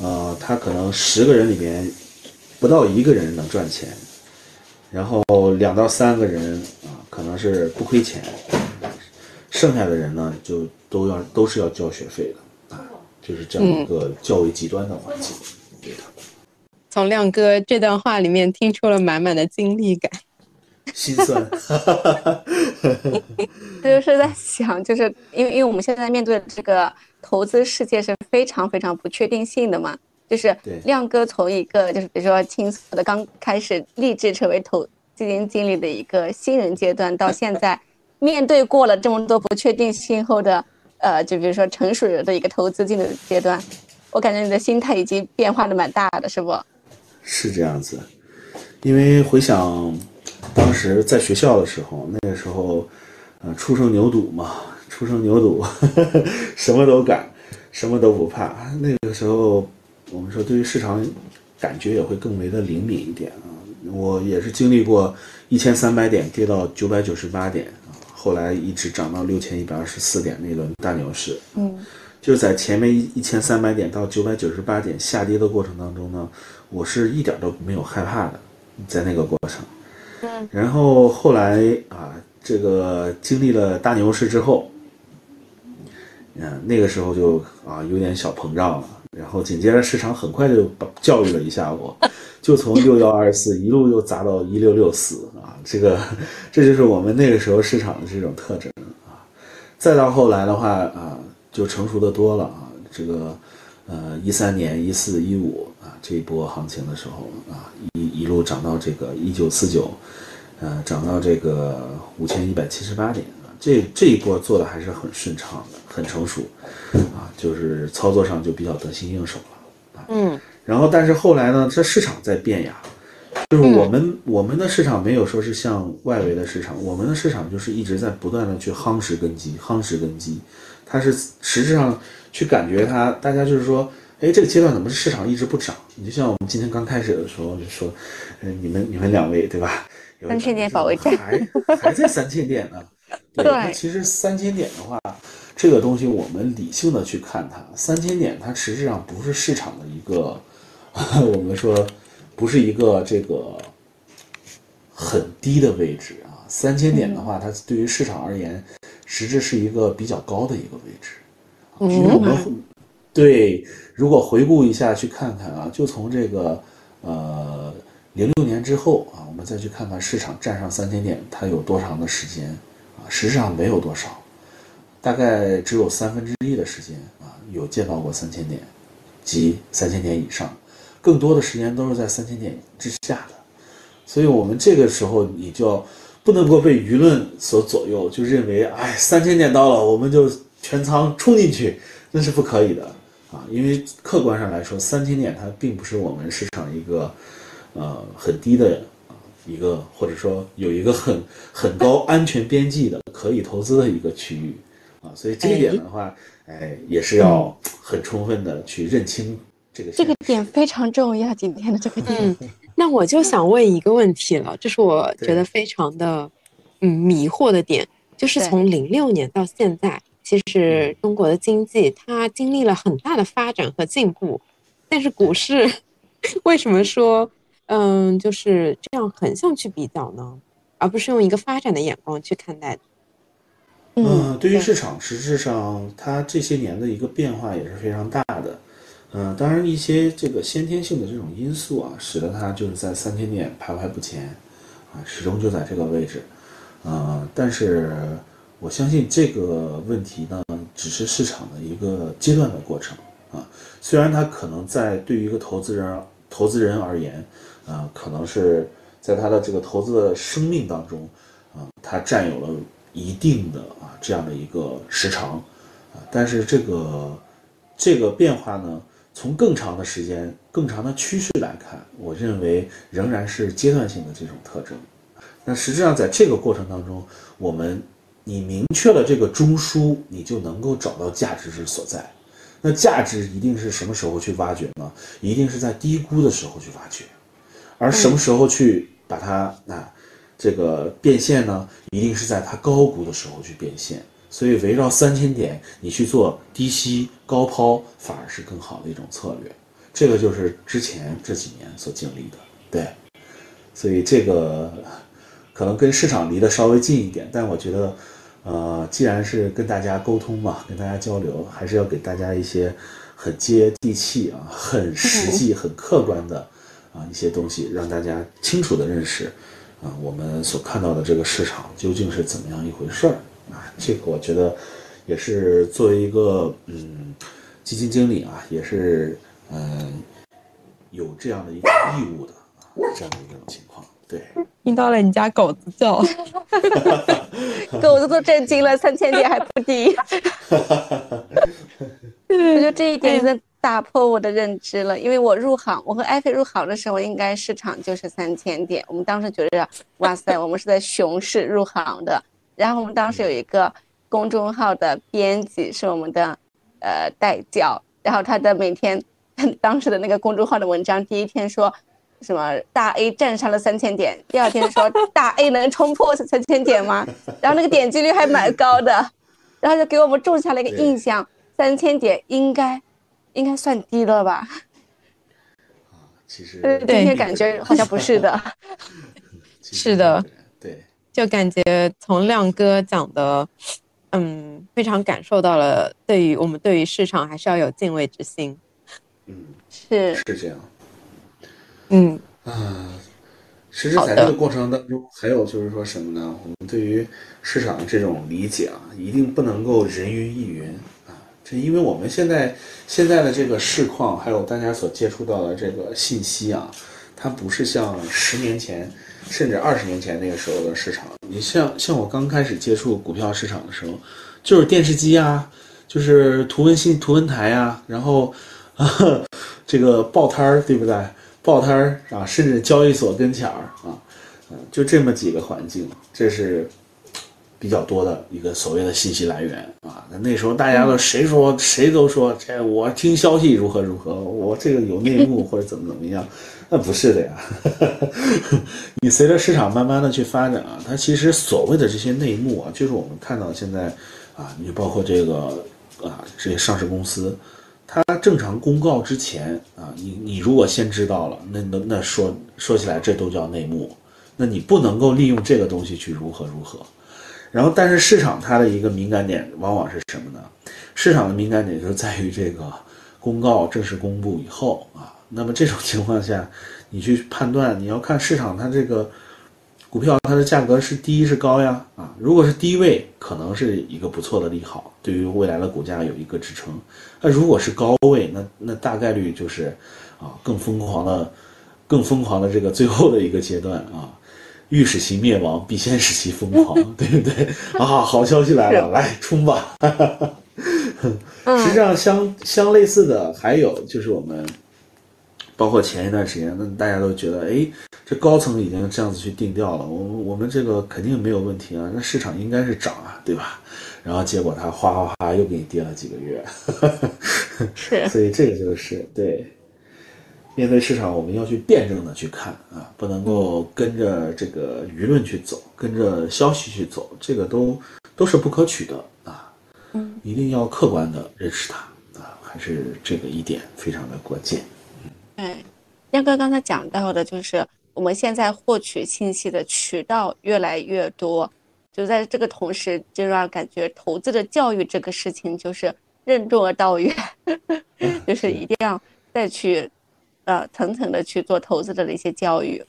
S2: 呃，他可能十个人里面不到一个人能赚钱，然后两到三个人啊，可能是不亏钱，剩下的人呢，就都要都是要交学费的啊，就是这样一个较为极端的环境。对的。
S3: 从亮哥这段话里面听出了满满的经历感。
S2: 心酸，[LAUGHS]
S4: 这就是在想，就是因为因为我们现在面对的这个投资世界是非常非常不确定性的嘛，就是
S2: 对
S4: 亮哥从一个就是比如说青涩的刚开始立志成为投基金经理的一个新人阶段，到现在面对过了这么多不确定性后的呃，就比如说成熟人的一个投资经理的阶段，我感觉你的心态已经变化的蛮大的，是不？
S2: 是这样子。因为回想当时在学校的时候，那个时候，呃，初生牛犊嘛，[LAUGHS] 初生牛犊，[LAUGHS] 什么都敢，什么都不怕。那个时候，我们说对于市场感觉也会更为的灵敏一点啊。我也是经历过一千三百点跌到九百九十八点啊，后来一直涨到六千一百二十四点那轮大牛市。
S4: 嗯，
S2: 就是在前面一千三百点到九百九十八点下跌的过程当中呢，我是一点都没有害怕的，在那个过程。然后后来啊，这个经历了大牛市之后，嗯，那个时候就啊有点小膨胀了。然后紧接着市场很快就把教育了一下我，[LAUGHS] 就从六幺二四一路又砸到一六六四啊，这个 [LAUGHS] 这就是我们那个时候市场的这种特征啊。再到后来的话啊，就成熟的多了啊，这个呃一三年、一四、一五这一波行情的时候啊，一一路涨到这个一九四九，呃涨到这个五千一百七十八点啊，这这一波做的还是很顺畅的，很成熟啊，就是操作上就比较得心应手了啊。
S3: 嗯
S2: 然后但是后来呢，这市场在变呀。就是我们、我们的市场没有说是像外围的市场，我们的市场就是一直在不断的去夯实根基，夯实根基。它是实质上去感觉它，大家就是说，哎，这个阶段怎么市场一直不涨？你就像我们今天刚开始的时候就说，呃，你们你们两位对吧？有
S4: 三千点保卫战
S2: 还还在三千点呢。[LAUGHS] 对，
S4: 对
S2: 其实三千点的话，这个东西我们理性的去看它，三千点它实质上不是市场的一个，[LAUGHS] 我们说不是一个这个很低的位置啊。三千点的话，它对于市场而言，实质是一个比较高的一个位置。啊因为我们对，如果回顾一下去看看啊，就从这个呃零六年之后啊，我们再去看看市场站上三千点，它有多长的时间啊？实际上没有多少，大概只有三分之一的时间啊，有见到过三千点及三千点以上，更多的时间都是在三千点之下的。所以我们这个时候你就不能够被舆论所左右，就认为哎三千点到了，我们就全仓冲进去，那是不可以的啊，因为客观上来说，三千点它并不是我们市场一个呃很低的啊一个，或者说有一个很很高安全边际的可以投资的一个区域啊，所以这一点的话，哎，也是要很充分的去认清这个
S4: 这个点非常重要，今天的这个点。
S3: 嗯，那我就想问一个问题了，这是我觉得非常的嗯迷惑的点，就是从零六年到现在，其实中国的经济它经历了很大的发展和进步，但是股市 [LAUGHS] 为什么说嗯就是这样横向去比较呢？而不是用一个发展的眼光去看待的？
S2: 嗯，对于市场，实质上它这些年的一个变化也是非常大的。嗯，当然一些这个先天性的这种因素啊，使得它就是在三千点徘徊不前，啊，始终就在这个位置。呃，但是我相信这个问题呢，只是市场的一个阶段的过程啊。虽然它可能在对于一个投资人投资人而言，啊，可能是在他的这个投资的生命当中，啊，他占有了一定的啊这样的一个时长，啊，但是这个这个变化呢，从更长的时间、更长的趋势来看，我认为仍然是阶段性的这种特征。那实际上在这个过程当中，我们你明确了这个中枢，你就能够找到价值之所在。那价值一定是什么时候去挖掘呢？一定是在低估的时候去挖掘，而什么时候去把它那、这个变现呢？一定是在它高估的时候去变现。所以围绕三千点，你去做低吸高抛，反而是更好的一种策略。这个就是之前这几年所经历的，对。所以这个可能跟市场离得稍微近一点，但我觉得，呃，既然是跟大家沟通嘛，跟大家交流，还是要给大家一些很接地气啊、很实际、很客观的啊一些东西，让大家清楚的认识啊我们所看到的这个市场究竟是怎么样一回事儿啊。这个我觉得也是作为一个嗯基金经理啊，也是嗯有这样的一个义务的啊这样的一种情况，对。
S3: 听到了你家狗子叫，
S4: 狗子都震惊了，三千点还不低。[LAUGHS] 我觉得这一点真的打破我的认知了，因为我入行，我和艾菲入行的时候，应该市场就是三千点。我们当时觉得，哇塞，我们是在熊市入行的。然后我们当时有一个公众号的编辑是我们的呃代教，然后他的每天 [LAUGHS] 当时的那个公众号的文章，第一天说什么大 A 站上了三千点，第二天说大 A 能冲破三千点吗？然后那个点击率还蛮高的，然后就给我们种下了一个印象，三千点应该应该算低了吧？
S2: 其实
S4: 今天感觉好像不是的。[LAUGHS]
S3: 是的，
S2: 对，
S3: 就感觉从亮哥讲的，嗯，非常感受到了对于我们对于市场还是要有敬畏之心。
S2: 嗯，
S4: 是
S2: 是这样。
S3: 嗯，
S2: 啊，其实在这个过程当中，还有就是说什么呢？我们对于市场的这种理解啊，一定不能够人云亦云啊。这因为我们现在现在的这个市况，还有大家所接触到的这个信息啊，它不是像十年前甚至二十年前那个时候的市场。你像像我刚开始接触股票市场的时候，就是电视机啊，就是图文信图文台啊，然后啊 [LAUGHS] 这个报摊儿，对不对？报摊儿啊，甚至交易所跟前儿啊，嗯，就这么几个环境，这是比较多的一个所谓的信息来源啊。那那时候大家都谁说谁都说这我听消息如何如何，我这个有内幕或者怎么怎么样，那不是的呀。[LAUGHS] 你随着市场慢慢的去发展啊，它其实所谓的这些内幕啊，就是我们看到现在啊，你包括这个啊这些上市公司。它正常公告之前啊，你你如果先知道了，那那那说说起来这都叫内幕，那你不能够利用这个东西去如何如何。然后，但是市场它的一个敏感点往往是什么呢？市场的敏感点就在于这个公告正式公布以后啊，那么这种情况下，你去判断你要看市场它这个股票它的价格是低是高呀啊，如果是低位，可能是一个不错的利好，对于未来的股价有一个支撑。那如果是高位，那那大概率就是啊更疯狂的、更疯狂的这个最后的一个阶段啊，欲使其灭亡，必先使其疯狂，[LAUGHS] 对不对？啊，好消息来了，来冲吧！[LAUGHS] 实际上相相类似的还有就是我们，包括前一段时间，那大家都觉得，哎，这高层已经这样子去定调了，我我们这个肯定没有问题啊，那市场应该是涨啊，对吧？然后结果它哗哗哗又给你跌了几个月，
S4: 是，[LAUGHS]
S2: 所以这个就是对。面对市场，我们要去辩证的去看啊，不能够跟着这个舆论去走，跟着消息去走，这个都都是不可取的啊。
S4: 嗯，
S2: 一定要客观的认识它啊，还是这个一点非常的关键。
S4: 对，亮哥刚才讲到的，就是我们现在获取信息的渠道越来越多，就在这个同时，就让感觉投资的教育这个事情就是任重而道远，[LAUGHS] 就是一定要再去。呃，层层的去做投资者的一些教育，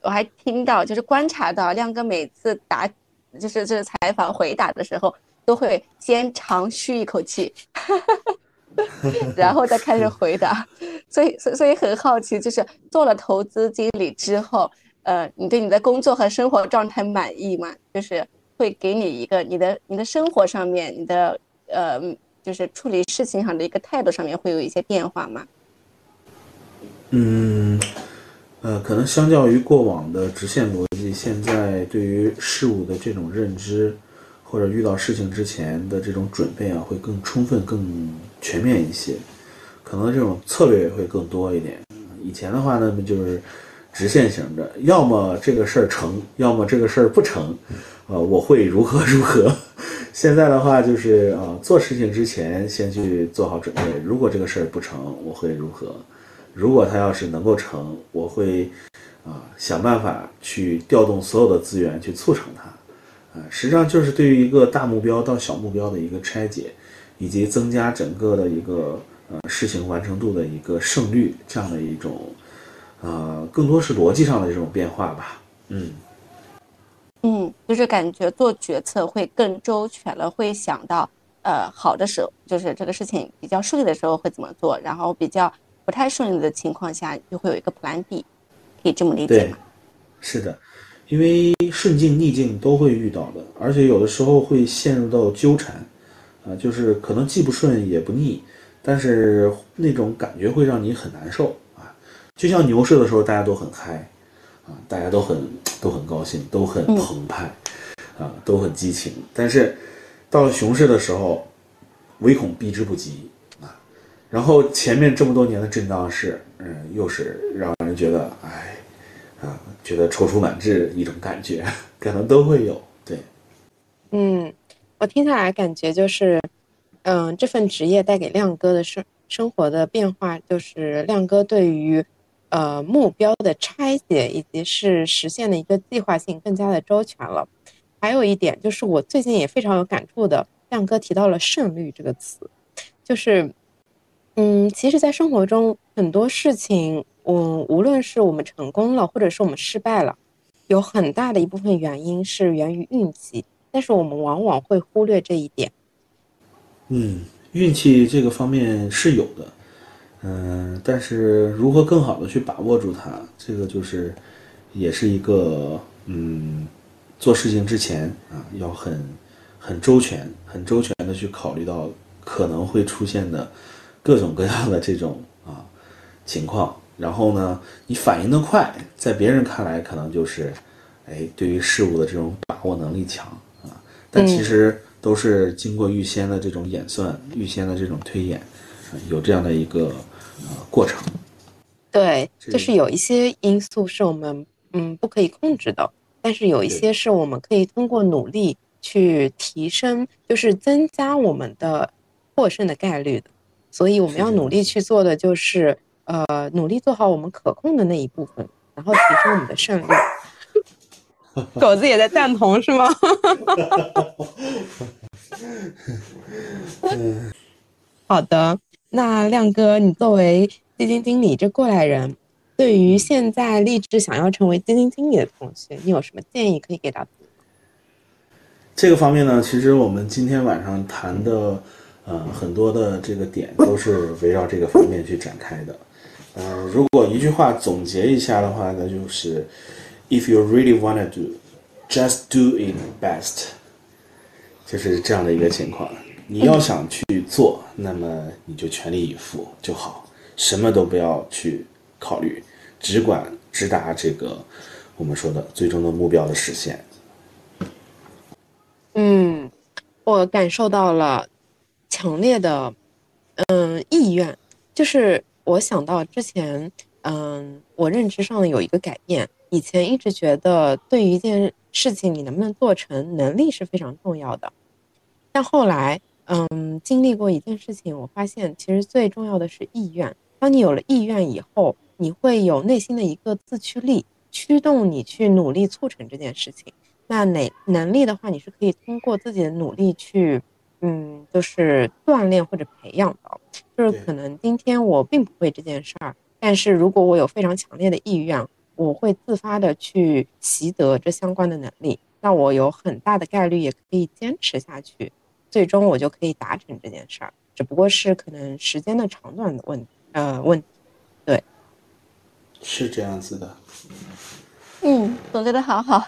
S4: 我还听到，就是观察到亮哥每次答，就是这采访回答的时候，都会先长吁一口气，[LAUGHS] [LAUGHS] 然后再开始回答。[LAUGHS] 所以，所所以很好奇，就是做了投资经理之后，呃，你对你的工作和生活状态满意吗？就是会给你一个你的你的生活上面，你的呃，就是处理事情上的一个态度上面会有一些变化吗？
S2: 嗯，呃，可能相较于过往的直线逻辑，现在对于事物的这种认知，或者遇到事情之前的这种准备啊，会更充分、更全面一些。可能这种策略也会更多一点。以前的话呢，就是直线型的，要么这个事儿成，要么这个事儿不成，呃，我会如何如何。[LAUGHS] 现在的话就是啊，做事情之前先去做好准备，如果这个事儿不成，我会如何。如果他要是能够成，我会，啊，想办法去调动所有的资源去促成它，啊，实际上就是对于一个大目标到小目标的一个拆解，以及增加整个的一个呃事情完成度的一个胜率这样的一种，呃，更多是逻辑上的这种变化吧，嗯，
S4: 嗯，就是感觉做决策会更周全了，会想到，呃，好的时候就是这个事情比较顺利的时候会怎么做，然后比较。不太顺利的情况下，就会有一个 Plan B，可以这么理解吗？
S2: 是的，因为顺境逆境都会遇到的，而且有的时候会陷入到纠缠，啊，就是可能既不顺也不逆，但是那种感觉会让你很难受啊。就像牛市的时候，大家都很嗨，啊，大家都很都很高兴，都很澎湃，啊，都很激情，但是到了熊市的时候，唯恐避之不及啊。然后前面这么多年的震荡是，嗯，又是让人觉得，哎，啊，觉得踌躇满志一种感觉，[LAUGHS] 可能都会有。对，
S3: 嗯，我听下来感觉就是，嗯，这份职业带给亮哥的生生活的变化，就是亮哥对于，呃，目标的拆解以及是实现的一个计划性更加的周全了。还有一点就是我最近也非常有感触的，亮哥提到了胜率这个词，就是。嗯，其实，在生活中很多事情，嗯，无论是我们成功了，或者是我们失败了，有很大的一部分原因是源于运气，但是我们往往会忽略这一点。
S2: 嗯，运气这个方面是有的，嗯，但是如何更好的去把握住它，这个就是，也是一个，嗯，做事情之前啊，要很很周全、很周全的去考虑到可能会出现的。各种各样的这种啊情况，然后呢，你反应的快，在别人看来可能就是，哎，对于事物的这种把握能力强，但其实都是经过预先的这种演算、预先的这种推演，有这样的一个呃过程。
S3: 对，就是有一些因素是我们嗯不可以控制的，但是有一些是我们可以通过努力去提升，就是增加我们的获胜的概率的。所以我们要努力去做的就是，呃，努力做好我们可控的那一部分，然后提升我们的胜率。[LAUGHS] 狗子也在赞同是吗？嗯 [LAUGHS] 好的，那亮哥，你作为基金经理这过来人，对于现在立志想要成为基金经理的同学，你有什么建议可以给到？
S2: 这个方面呢，其实我们今天晚上谈的。呃，很多的这个点都是围绕这个方面去展开的。呃，如果一句话总结一下的话，那就是，If you really wanna do, just do it best，就是这样的一个情况。你要想去做，那么你就全力以赴就好，什么都不要去考虑，只管直达这个我们说的最终的目标的实现。
S3: 嗯，我感受到了强烈的嗯意愿，就是我想到之前嗯我认知上有一个改变，以前一直觉得对于一件事情你能不能做成，能力是非常重要的，但后来嗯经历过一件事情，我发现其实最重要的是意愿。当你有了意愿以后，你会有内心的一个自驱力，驱动你去努力促成这件事情。那哪能力的话，你是可以通过自己的努力去，嗯，就是锻炼或者培养的。就是可能今天我并不会这件事儿，但是如果我有非常强烈的意愿，我会自发的去习得这相关的能力，那我有很大的概率也可以坚持下去，最终我就可以达成这件事儿。只不过是可能时间的长短的问呃问题，对，
S2: 是这样子的。
S4: 嗯，总结的好好。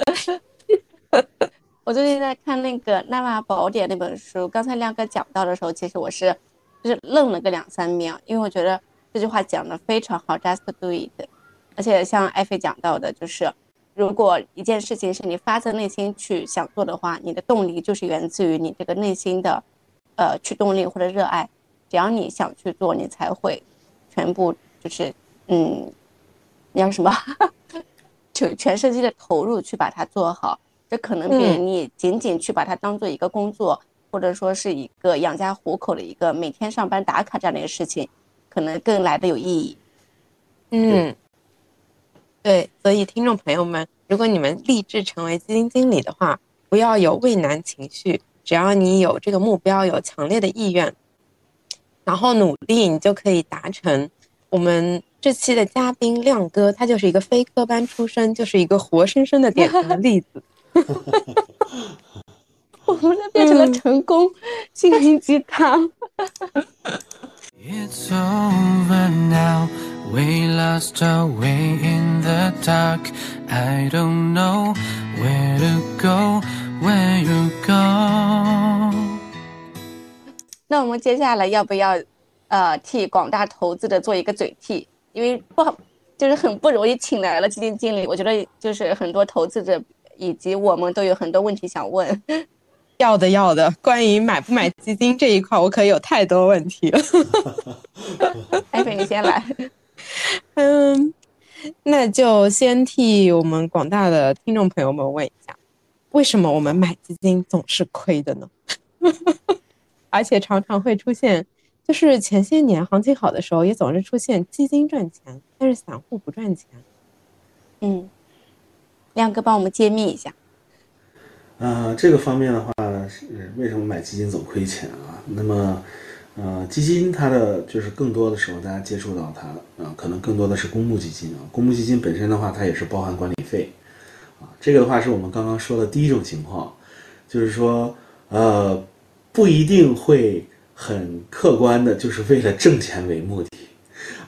S4: [LAUGHS] 我最近在看那个《纳瓦宝典》那本书，刚才亮哥讲到的时候，其实我是就是愣了个两三秒，因为我觉得这句话讲的非常好，just do it。而且像艾菲讲到的，就是如果一件事情是你发自内心去想做的话，你的动力就是源自于你这个内心的呃驱动力或者热爱。只要你想去做，你才会全部就是嗯，你要什么？[LAUGHS] 全全身心的投入去把它做好，这可能比你仅仅去把它当做一个工作，或者说是一个养家糊口的一个每天上班打卡这样的一个事情，可能更来的有意义。
S3: 嗯，对，所以听众朋友们，如果你们立志成为基金经理的话，不要有畏难情绪，只要你有这个目标，有强烈的意愿，然后努力，你就可以达成。我们。这期的嘉宾亮哥，他就是一个非科班出身，就是一个活生生的典型的例子。[LAUGHS] [LAUGHS]
S4: 我们这变成了成功心灵鸡汤。
S1: It's over now. We lost our way in the dark. I don't know where to go where you go.
S4: 那我们接下来要不要呃替广大投资者做一个嘴替，因为不好，就是很不容易请来了基金经理，我觉得就是很多投资者以及我们都有很多问题想问。
S3: 要的要的，关于买不买基金这一块，我可有太多问题了。
S4: 艾 [LAUGHS] 菲，你先来。[LAUGHS]
S3: 嗯，那就先替我们广大的听众朋友们问一下：为什么我们买基金总是亏的呢？[LAUGHS] 而且常常会出现。就是前些年行情好的时候，也总是出现基金赚钱，但是散户不赚钱。
S4: 嗯，亮哥帮我们揭秘一下。
S2: 呃，这个方面的话，是为什么买基金总亏钱啊？那么，呃，基金它的就是更多的时候，大家接触到它啊，可能更多的是公募基金啊。公募基金本身的话，它也是包含管理费啊。这个的话是我们刚刚说的第一种情况，就是说，呃，不一定会。很客观的，就是为了挣钱为目的，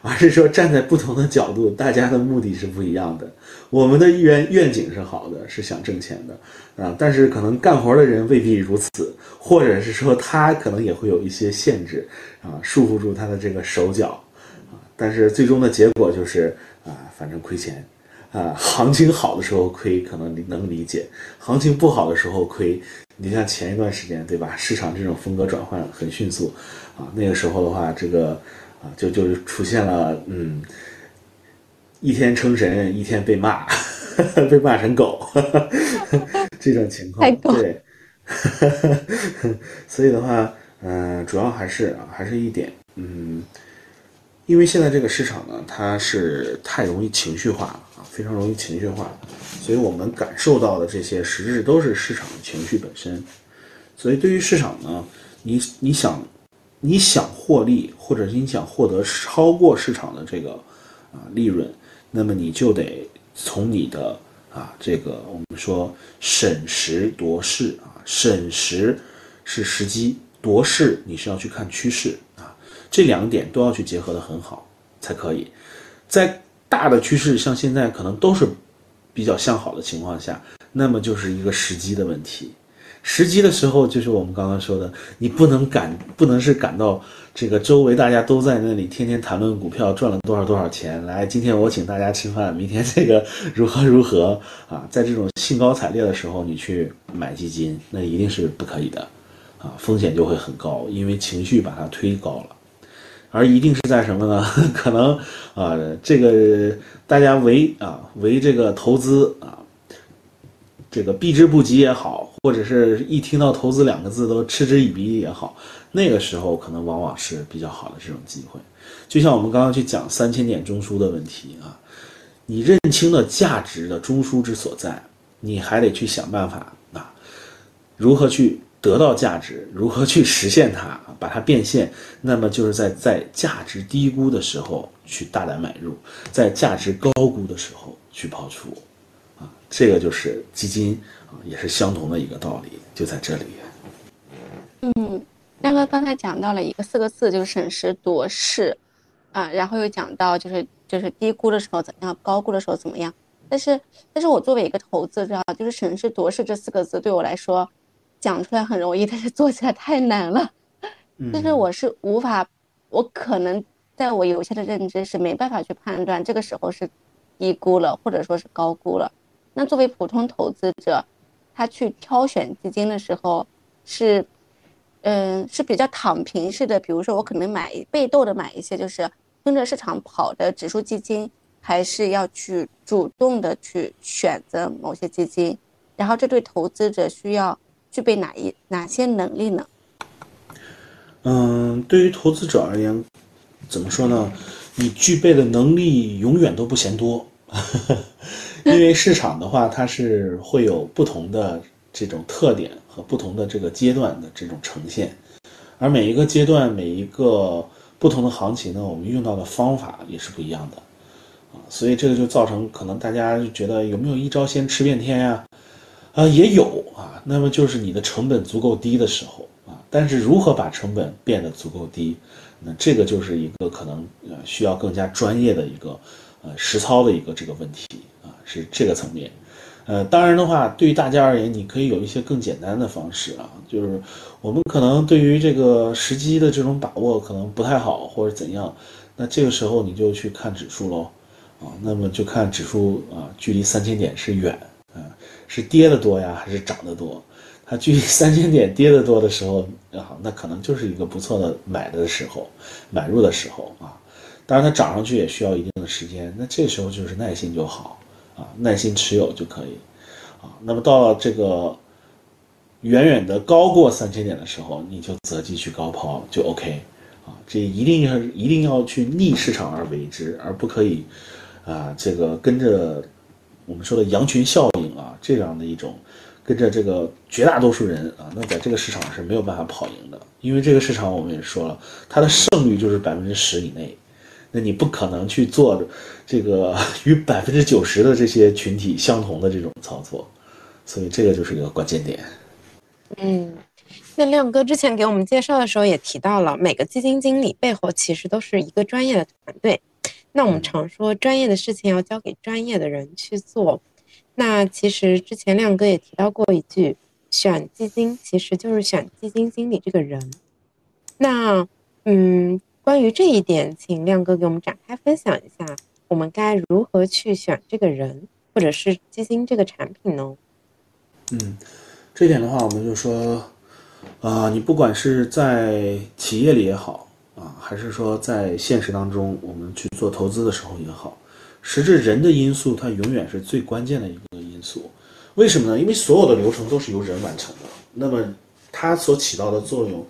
S2: 而是说站在不同的角度，大家的目的是不一样的。我们的愿愿景是好的，是想挣钱的啊，但是可能干活的人未必如此，或者是说他可能也会有一些限制啊，束缚住他的这个手脚啊。但是最终的结果就是啊，反正亏钱。啊，行情好的时候亏可能能理解，行情不好的时候亏。你像前一段时间，对吧？市场这种风格转换很迅速，啊，那个时候的话，这个啊，就就出现了，嗯，一天称神，一天被骂，[LAUGHS] 被骂成狗，[LAUGHS] 这种情况。对，[LAUGHS] 所以的话，嗯，主要还是啊，还是一点，嗯，因为现在这个市场呢，它是太容易情绪化了啊。非常容易情绪化，所以我们感受到的这些实质都是市场的情绪本身。所以对于市场呢，你你想你想获利，或者你想获得超过市场的这个啊利润，那么你就得从你的啊这个我们说审时度势啊，审时是时机，度势你是要去看趋势啊，这两点都要去结合的很好才可以，在。大的趋势像现在可能都是比较向好的情况下，那么就是一个时机的问题。时机的时候，就是我们刚刚说的，你不能感，不能是感到这个周围大家都在那里天天谈论股票赚了多少多少钱，来，今天我请大家吃饭，明天这个如何如何啊，在这种兴高采烈的时候，你去买基金，那一定是不可以的，啊，风险就会很高，因为情绪把它推高了，而一定是在什么呢？可能啊，这个大家为啊为这个投资啊。这个避之不及也好，或者是一听到投资两个字都嗤之以鼻也好，那个时候可能往往是比较好的这种机会。就像我们刚刚去讲三千点中枢的问题啊，你认清了价值的中枢之所在，你还得去想办法啊，如何去得到价值，如何去实现它，把它变现。那么就是在在价值低估的时候去大胆买入，在价值高估的时候去抛出。啊这个就是基金，也是相同的一个道理，就在这里。
S4: 嗯，亮哥刚才讲到了一个四个字，就是审时度势啊，然后又讲到就是就是低估的时候怎样，高估的时候怎么样。但是，但是我作为一个投资者，就是审时度势这四个字对我来说讲出来很容易，但是做起来太难了。就是我是无法，我可能在我有限的认知是没办法去判断这个时候是低估了，或者说是高估了。那作为普通投资者，他去挑选基金的时候，是，嗯，是比较躺平式的。比如说，我可能买被动的买一些，就是跟着市场跑的指数基金，还是要去主动的去选择某些基金。然后，这对投资者需要具备哪一哪些能力呢？
S2: 嗯，对于投资者而言，怎么说呢？你具备的能力永远都不嫌多。[LAUGHS] 因为市场的话，它是会有不同的这种特点和不同的这个阶段的这种呈现，而每一个阶段、每一个不同的行情呢，我们用到的方法也是不一样的，啊，所以这个就造成可能大家就觉得有没有一招鲜吃遍天呀？啊，也有啊，那么就是你的成本足够低的时候啊，但是如何把成本变得足够低，那这个就是一个可能呃需要更加专业的一个呃实操的一个这个问题啊。是这个层面，呃，当然的话，对于大家而言，你可以有一些更简单的方式啊，就是我们可能对于这个时机的这种把握可能不太好，或者怎样，那这个时候你就去看指数喽，啊，那么就看指数啊，距离三千点是远，啊，是跌的多呀，还是涨得多？它距离三千点跌得多的时候，啊，那可能就是一个不错的买的时候，买入的时候啊，当然它涨上去也需要一定的时间，那这时候就是耐心就好。啊，耐心持有就可以，啊，那么到了这个远远的高过三千点的时候，你就择机去高抛就 OK，啊，这一定要一定要去逆市场而为之，而不可以，啊，这个跟着我们说的羊群效应啊，这样的一种跟着这个绝大多数人啊，那在这个市场是没有办法跑赢的，因为这个市场我们也说了，它的胜率就是百分之十以内。那你不可能去做这个 [LAUGHS] 与百分之九十的这些群体相同的这种操作，所以这个就是一个关键点。
S3: 嗯，那亮哥之前给我们介绍的时候也提到了，每个基金经理背后其实都是一个专业的团队。那我们常说专业的事情要交给专业的人去做。那其实之前亮哥也提到过一句，选基金其实就是选基金经理这个人。那嗯。关于这一点，请亮哥给我们展开分享一下，我们该如何去选这个人，或者是基金这个产品呢？
S2: 嗯，这点的话，我们就说，啊，你不管是在企业里也好，啊，还是说在现实当中，我们去做投资的时候也好，实质人的因素，它永远是最关键的一个因素。为什么呢？因为所有的流程都是由人完成的，那么它所起到的作用，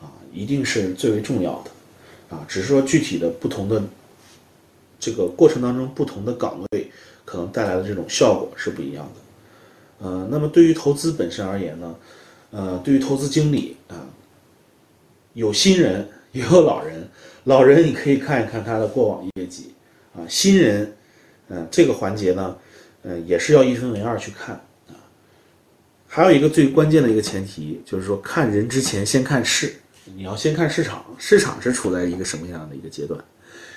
S2: 啊，一定是最为重要的。啊，只是说具体的不同的这个过程当中，不同的岗位可能带来的这种效果是不一样的。呃，那么对于投资本身而言呢，呃，对于投资经理啊，有新人也有老人，老人你可以看一看他的过往业绩啊，新人，嗯，这个环节呢，嗯，也是要一分为二去看啊。还有一个最关键的一个前提，就是说看人之前先看事。你要先看市场，市场是处在一个什么样的一个阶段？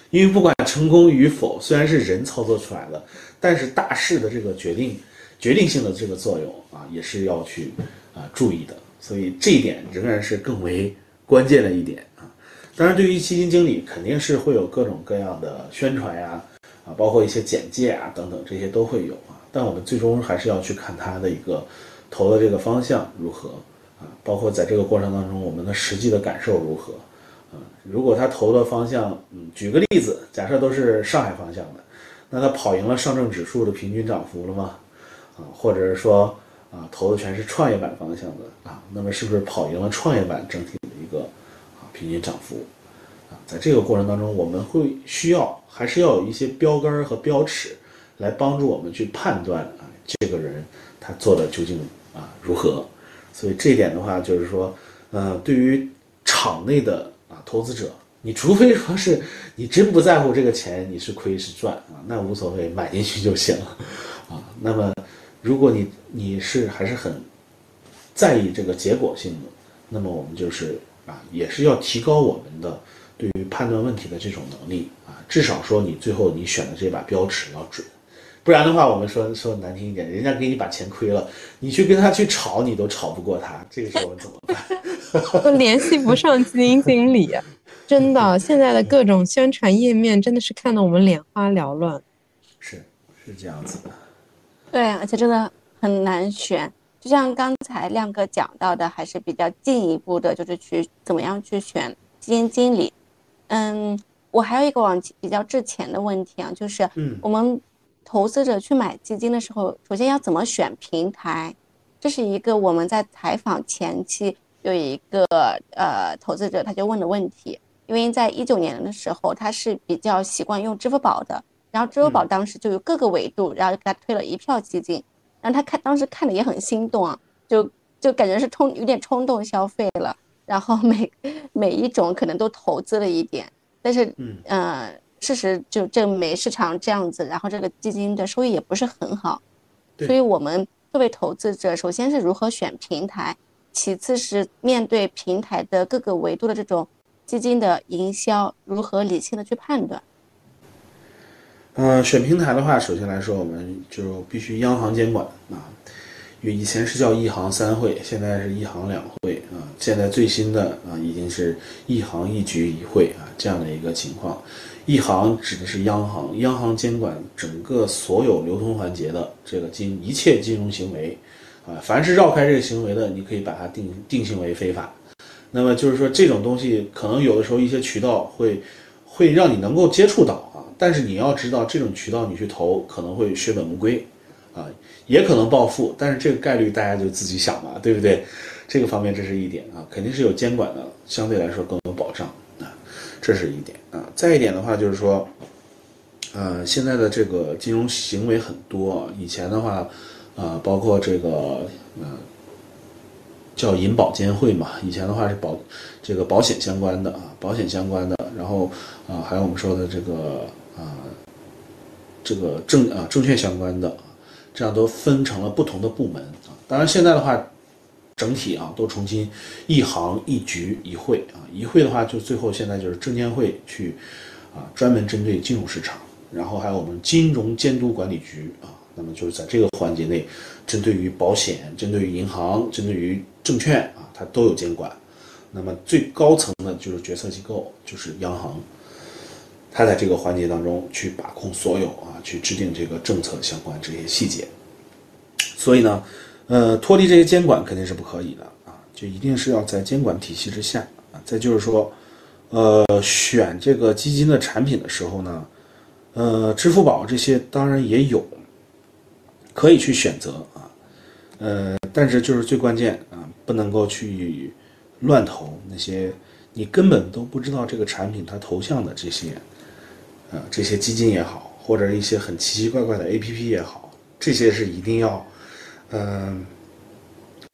S2: 因为不管成功与否，虽然是人操作出来的，但是大势的这个决定、决定性的这个作用啊，也是要去啊注意的，所以这一点仍然是更为关键的一点啊。当然，对于基金经理，肯定是会有各种各样的宣传呀，啊，包括一些简介啊等等，这些都会有啊。但我们最终还是要去看他的一个投的这个方向如何啊，包括在这个过程当中，我们的实际的感受如何啊。如果他投的方向，嗯，举个例子，假设都是上海方向的，那他跑赢了上证指数的平均涨幅了吗？啊，或者是说啊，投的全是创业板方向的啊，那么是不是跑赢了创业板整体的一个啊平均涨幅？啊，在这个过程当中，我们会需要还是要有一些标杆和标尺，来帮助我们去判断啊，这个人他做的究竟啊如何？所以这一点的话，就是说，呃，对于场内的啊投资者，你除非说是你真不在乎这个钱你是亏是赚啊，那无所谓，买进去就行啊。那么，如果你你是还是很在意这个结果性的，那么我们就是啊，也是要提高我们的对于判断问题的这种能力啊，至少说你最后你选的这把标尺要准，不然的话，我们说说难听一点，人家给你把钱亏了，你去跟他去吵，你都吵不过他，这个时候怎么办？
S3: 都联系不上基金经理，[LAUGHS] 真的，现在的各种宣传页面真的是看得我们眼花缭乱。
S2: 是是这样子的，
S4: 对，而且真的很难选。就像刚才亮哥讲到的，还是比较进一步的，就是去怎么样去选基金经理。嗯，我还有一个往比较之前的问题啊，就是
S2: 嗯
S4: 我们投资者去买基金的时候，首先要怎么选平台？这是一个我们在采访前期有一个呃投资者他就问的问题，因为在一九年的时候他是比较习惯用支付宝的，然后支付宝当时就有各个维度，然后给他推了一票基金，然后他看当时看的也很心动啊，就就感觉是冲有点冲动消费了，然后每 [LAUGHS] 每一种可能都投资了一点，但是
S2: 嗯。
S4: 呃事实就证明市场这样子，然后这个基金的收益也不是很好，所以我们作为投资者，首先是如何选平台，其次是面对平台的各个维度的这种基金的营销，如何理性的去判断。
S2: 呃，选平台的话，首先来说，我们就必须央行监管啊，因为以前是叫一行三会，现在是一行两会啊，现在最新的啊已经是一行一局一会啊这样的一个情况。一行指的是央行，央行监管整个所有流通环节的这个金一切金融行为啊，凡是绕开这个行为的，你可以把它定定性为非法。那么就是说，这种东西可能有的时候一些渠道会会让你能够接触到啊，但是你要知道，这种渠道你去投可能会血本无归，啊，也可能暴富，但是这个概率大家就自己想吧，对不对？这个方面这是一点啊，肯定是有监管的，相对来说更有保障，这是一点啊。再一点的话就是说，呃，现在的这个金融行为很多，以前的话，啊，包括这个呃叫银保监会嘛，以前的话是保这个保险相关的啊，保险相关的，然后啊还有我们说的这个啊这个证啊证券相关的，这样都分成了不同的部门啊。当然现在的话，整体啊都重新一行一局一会啊，一会的话就最后现在就是证监会去啊专门针对金融市场，然后还有我们金融监督管理局啊，那么就是在这个环节内，针对于保险、针对于银行、针对于证券啊，它都有监管。那么最高层的就是决策机构，就是央行，它在这个环节当中去把控所有啊，去制定这个政策相关这些细节。所以呢，呃，脱离这些监管肯定是不可以的啊，就一定是要在监管体系之下啊。再就是说，呃，选这个基金的产品的时候呢，呃，支付宝这些当然也有，可以去选择啊，呃，但是就是最关键啊，不能够去乱投那些你根本都不知道这个产品它投向的这些，呃，这些基金也好，或者一些很奇奇怪怪的 APP 也好，这些是一定要，嗯、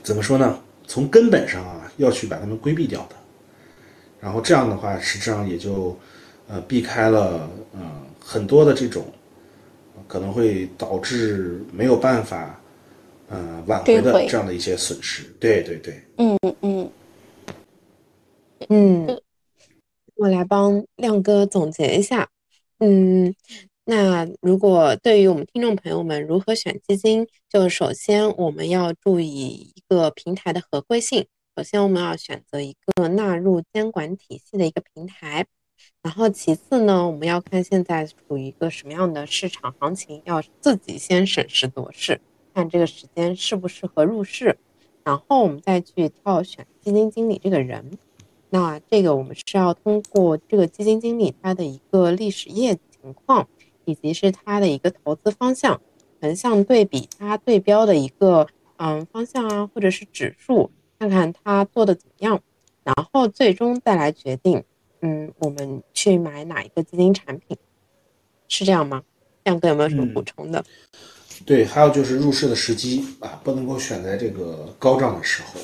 S2: 怎么说呢？从根本上啊，要去把它们规避掉的。然后这样的话，实际上也就，呃，避开了呃很多的这种，可能会导致没有办法，呃，挽回的这样的一些损失。对对对。
S4: 嗯嗯
S3: 嗯，我来帮亮哥总结一下。嗯，那如果对于我们听众朋友们如何选基金，就首先我们要注意一个平台的合规性。首先我们要选择一个纳入监管体系的一个平台，然后其次呢，我们要看现在处于一个什么样的市场行情，要自己先审时度势，看这个时间适不适合入市，然后我们再去挑选基金经理这个人。那这个我们是要通过这个基金经理他的一个历史业绩情况。以及是它的一个投资方向，横向对比它对标的一个嗯方向啊，或者是指数，看看它做的怎么样，然后最终再来决定，嗯，我们去买哪一个基金产品，是这样吗？亮哥有没有什么补充的？
S2: 对，还有就是入市的时机啊，不能够选在这个高涨的时候，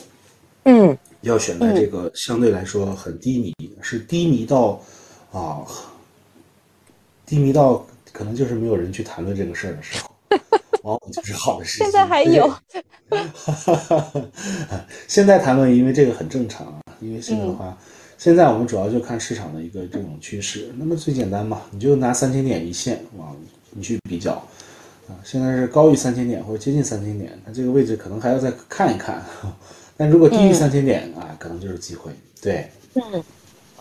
S3: 嗯，
S2: 要选在这个相对来说很低迷，是低迷到啊，低迷到。可能就是没有人去谈论这个事儿的时候，往 [LAUGHS] 往就是好的事情。
S4: 现在还有，[LAUGHS]
S2: 现在谈论，因为这个很正常啊。因为现在的话，现在我们主要就看市场的一个这种趋势。那么最简单嘛，你就拿三千点一线往你去比较啊。现在是高于三千点或者接近三千点，那这个位置可能还要再看一看。[LAUGHS] 但如果低于三千点啊，可能就是机会。对，
S4: 嗯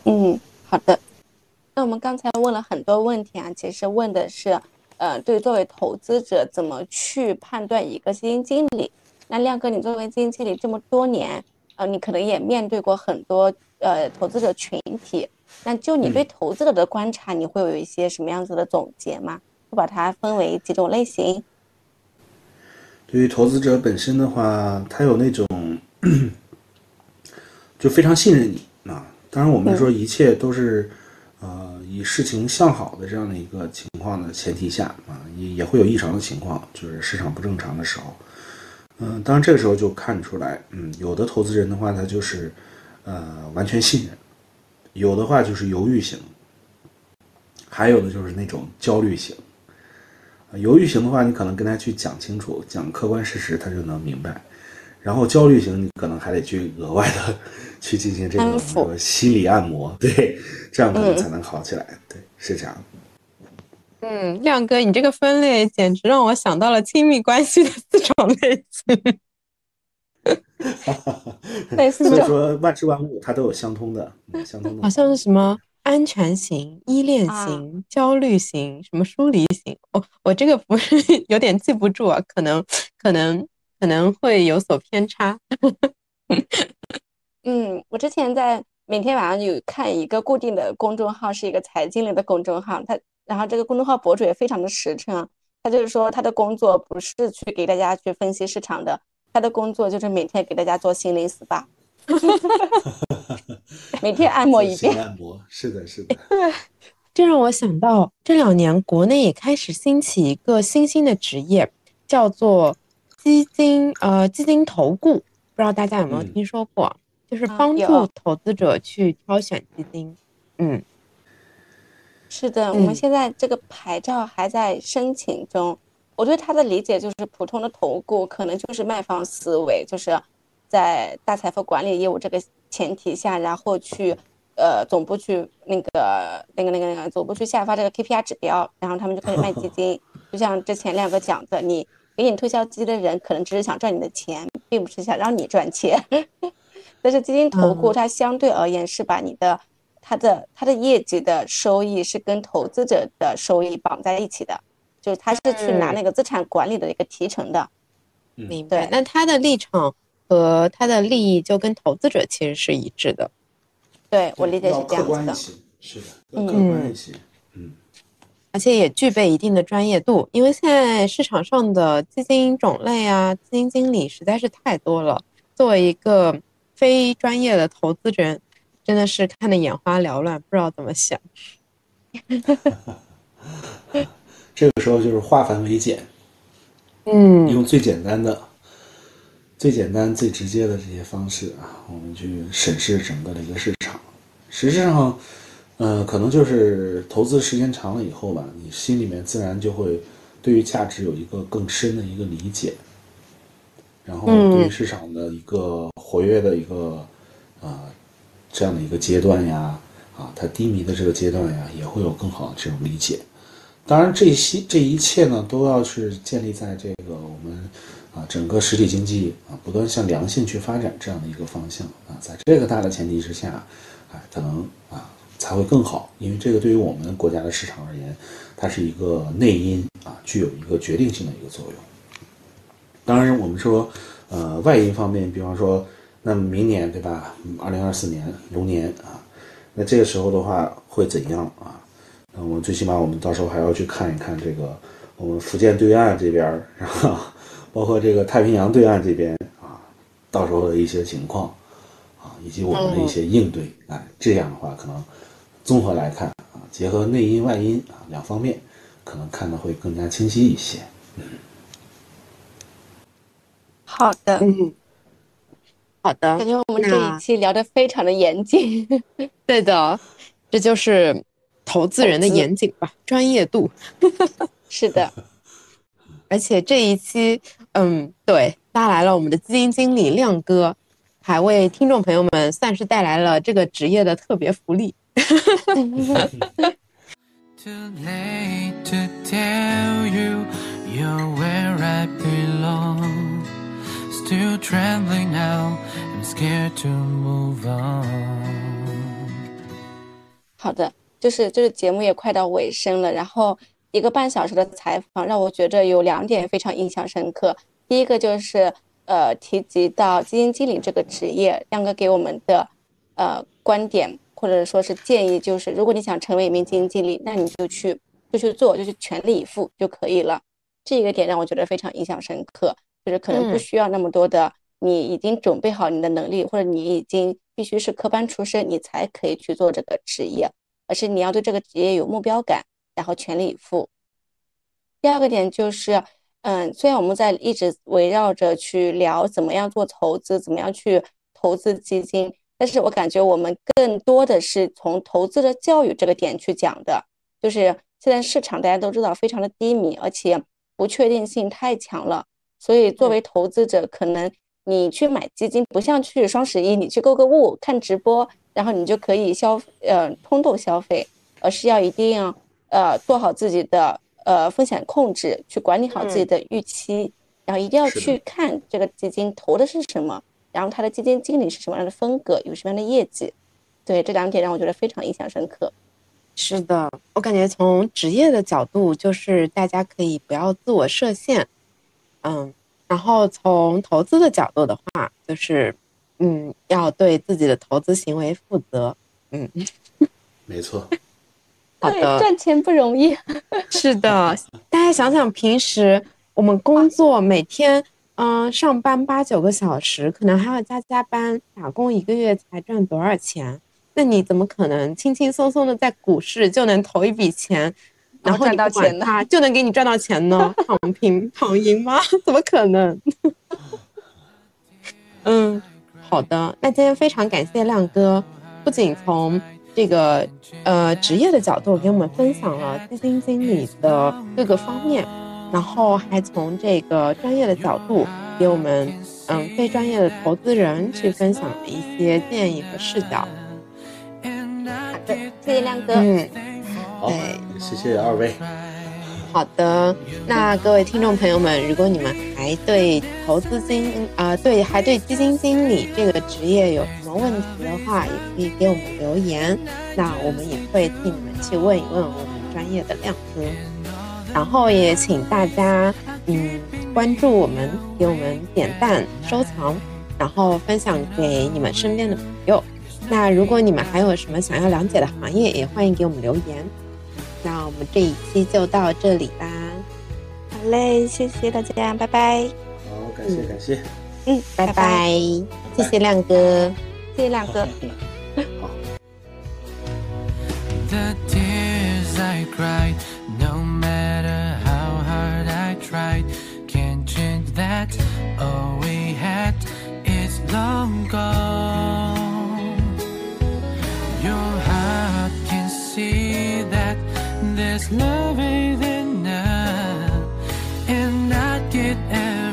S4: 嗯，好的。那我们刚才问了很多问题啊，其实问的是，呃，对作为投资者怎么去判断一个基金经理？那亮哥，你作为基金经理这么多年，呃，你可能也面对过很多呃投资者群体。那就你对投资者的观察，你会有一些什么样子的总结吗？会把它分为几种类型？
S2: 对于投资者本身的话，他有那种就非常信任你啊。当然，我们说一切都是。以事情向好的这样的一个情况的前提下啊，也也会有异常的情况，就是市场不正常的时候。嗯，当然这个时候就看出来，嗯，有的投资人的话，他就是呃完全信任；有的话就是犹豫型，还有的就是那种焦虑型。犹豫型的话，你可能跟他去讲清楚、讲客观事实，他就能明白。然后焦虑型，你可能还得去额外的去进行这个心理按摩，[LAUGHS] 对，这样可能才能好起来。对，是这样。
S3: 嗯，亮哥，你这个分类简直让我想到了亲密关系的四种类型。[LAUGHS]
S4: 类似
S2: 所以说万事万物它都有相通的，相通的。
S3: 好像是什么安全型、依恋型、焦虑型、什么疏离型。我我这个不是 [LAUGHS] 有点记不住啊，可能可能。可能会有所偏差。
S4: 嗯，我之前在每天晚上有看一个固定的公众号，是一个财经类的公众号。他然后这个公众号博主也非常的实诚，他就是说他的工作不是去给大家去分析市场的，他的工作就是每天给大家做心灵 SPA，[LAUGHS] 每天按摩一遍。
S2: 按摩是的，是的。[LAUGHS]
S3: 对，这让我想到这两年国内也开始兴起一个新兴的职业，叫做。基金呃，基金投顾，不知道大家有没有听说过？就是帮助投资者去挑选基金。嗯，
S4: 是的，我们现在这个牌照还在申请中。我对他的理解就是，普通的投顾可能就是卖方思维，就是在大财富管理业务这个前提下，然后去呃总部去那个那个那个那个总部去下发这个 KPI 指标，然后他们就开始卖基 [LAUGHS] 金。就像之前亮哥讲的，你。给你推销基金的人，可能只是想赚你的钱，并不是想让你赚钱。但是基金投顾它相对而言是把你的、它的、它的业绩的收益是跟投资者的收益绑在一起的，就是它是去拿那个资产管理的一个提成的。
S3: 明白。那他的立场和他的利益就跟投资者其实是一致的。
S4: 对我理解是这样子的。
S2: 是的，要客观一些。嗯。
S3: 而且也具备一定的专业度，因为现在市场上的基金种类啊，基金经理实在是太多了。作为一个非专业的投资人，真的是看得眼花缭乱，不知道怎么想。[LAUGHS]
S2: 这个时候就是化繁为简，
S3: 嗯，
S2: 用最简单的、最简单、最直接的这些方式啊，我们去审视整个的一个市场。实质上。呃，可能就是投资时间长了以后吧，你心里面自然就会对于价值有一个更深的一个理解，然后对于市场的一个活跃的一个啊这样的一个阶段呀，啊它低迷的这个阶段呀，也会有更好的这种理解。当然，这些这一切呢，都要是建立在这个我们啊整个实体经济啊不断向良性去发展这样的一个方向啊，在这个大的前提之下，啊，可能啊才会更好，因为这个对于我们国家的市场而言，它是一个内因啊，具有一个决定性的一个作用。当然，我们说呃外因方面，比方说，那明年对吧？二零二四年龙年啊。那这个时候的话会怎样啊？那我们最起码我们到时候还要去看一看这个我们福建对岸这边，[LAUGHS] 然后包括这个太平洋对岸这边啊，到时候的一些情况啊，以及我们的一些应对。啊，这样的话可能综合来看啊，结合内因外因啊两方面，可能看的会更加清晰一些。嗯，
S4: 好的，
S3: 嗯。好的，
S4: 感觉我们这一期聊得非常的严谨。[LAUGHS]
S3: 对的，这就是投资人的严谨吧，专业度。[LAUGHS]
S4: 是的，[LAUGHS]
S3: 而且这一期，嗯，对，拉来了我们的基金经理亮哥，还为听众朋友们算是带来了这个职业的特别福利。
S1: Still trembling now. I'm scared to move on.
S4: 好的，就是就是节目也快到尾声了，然后一个半小时的采访让我觉得有两点非常印象深刻。第一个就是呃提及到基金经理这个职业，亮哥给我们的呃观点或者说是建议，就是如果你想成为一名基金经理，那你就去就去做，就去全力以赴就可以了。这一个点让我觉得非常印象深刻。就是可能不需要那么多的，你已经准备好你的能力，或者你已经必须是科班出身，你才可以去做这个职业，而是你要对这个职业有目标感，然后全力以赴。第二个点就是，嗯，虽然我们在一直围绕着去聊怎么样做投资，怎么样去投资基金，但是我感觉我们更多的是从投资的教育这个点去讲的，就是现在市场大家都知道非常的低迷，而且不确定性太强了。所以，作为投资者，可能你去买基金，不像去双十一，你去购个物、看直播，然后你就可以消呃冲动消费，而是要一定要呃做好自己的呃风险控制，去管理好自己的预期，然后一定要去看这个基金投的是什么，然后它的基金经理是什么样的风格，有什么样的业绩。对这两点让我觉得非常印象深刻。
S3: 是的，我感觉从职业的角度，就是大家可以不要自我设限。嗯，然后从投资的角度的话，就是，嗯，要对自己的投资行为负责。嗯，[LAUGHS]
S2: 没错。
S3: 好的，
S4: 赚钱不容易。
S3: 是的，大家想想，平时我们工作每天，嗯，上班八九个小时，可能还要加加班，打工一个月才赚多少钱？那你怎么可能轻轻松松的在股市就能投一笔钱？然后
S4: 赚到钱
S3: 他就能给你赚到钱呢？[LAUGHS] 躺平躺赢吗？[LAUGHS] 怎么可能？嗯，好的。那今天非常感谢亮哥，不仅从这个呃职业的角度给我们分享了基金经理的各个方面，然后还从这个专业的角度给我们嗯非专业的投资人去分享了一些建议和视角。
S4: 好的，谢谢亮哥。
S3: 嗯。
S2: 好，谢谢二位。
S3: 好的，那各位听众朋友们，如果你们还对投资经啊，对还对基金经理这个职业有什么问题的话，也可以给我们留言，那我们也会替你们去问一问我们专业的亮哥。然后也请大家嗯关注我们，给我们点赞、收藏，然后分享给你们身边的朋友。那如果你们还有什么想要了解的行业，也欢迎给我们留言。那我们这一期就到这里啦，
S4: 好嘞，谢谢大家，拜拜。
S2: 好，感谢感谢，
S4: 嗯，
S3: 拜拜，谢谢亮哥，
S4: 谢谢亮哥。
S2: 好。
S1: there's love in it now, and I get out.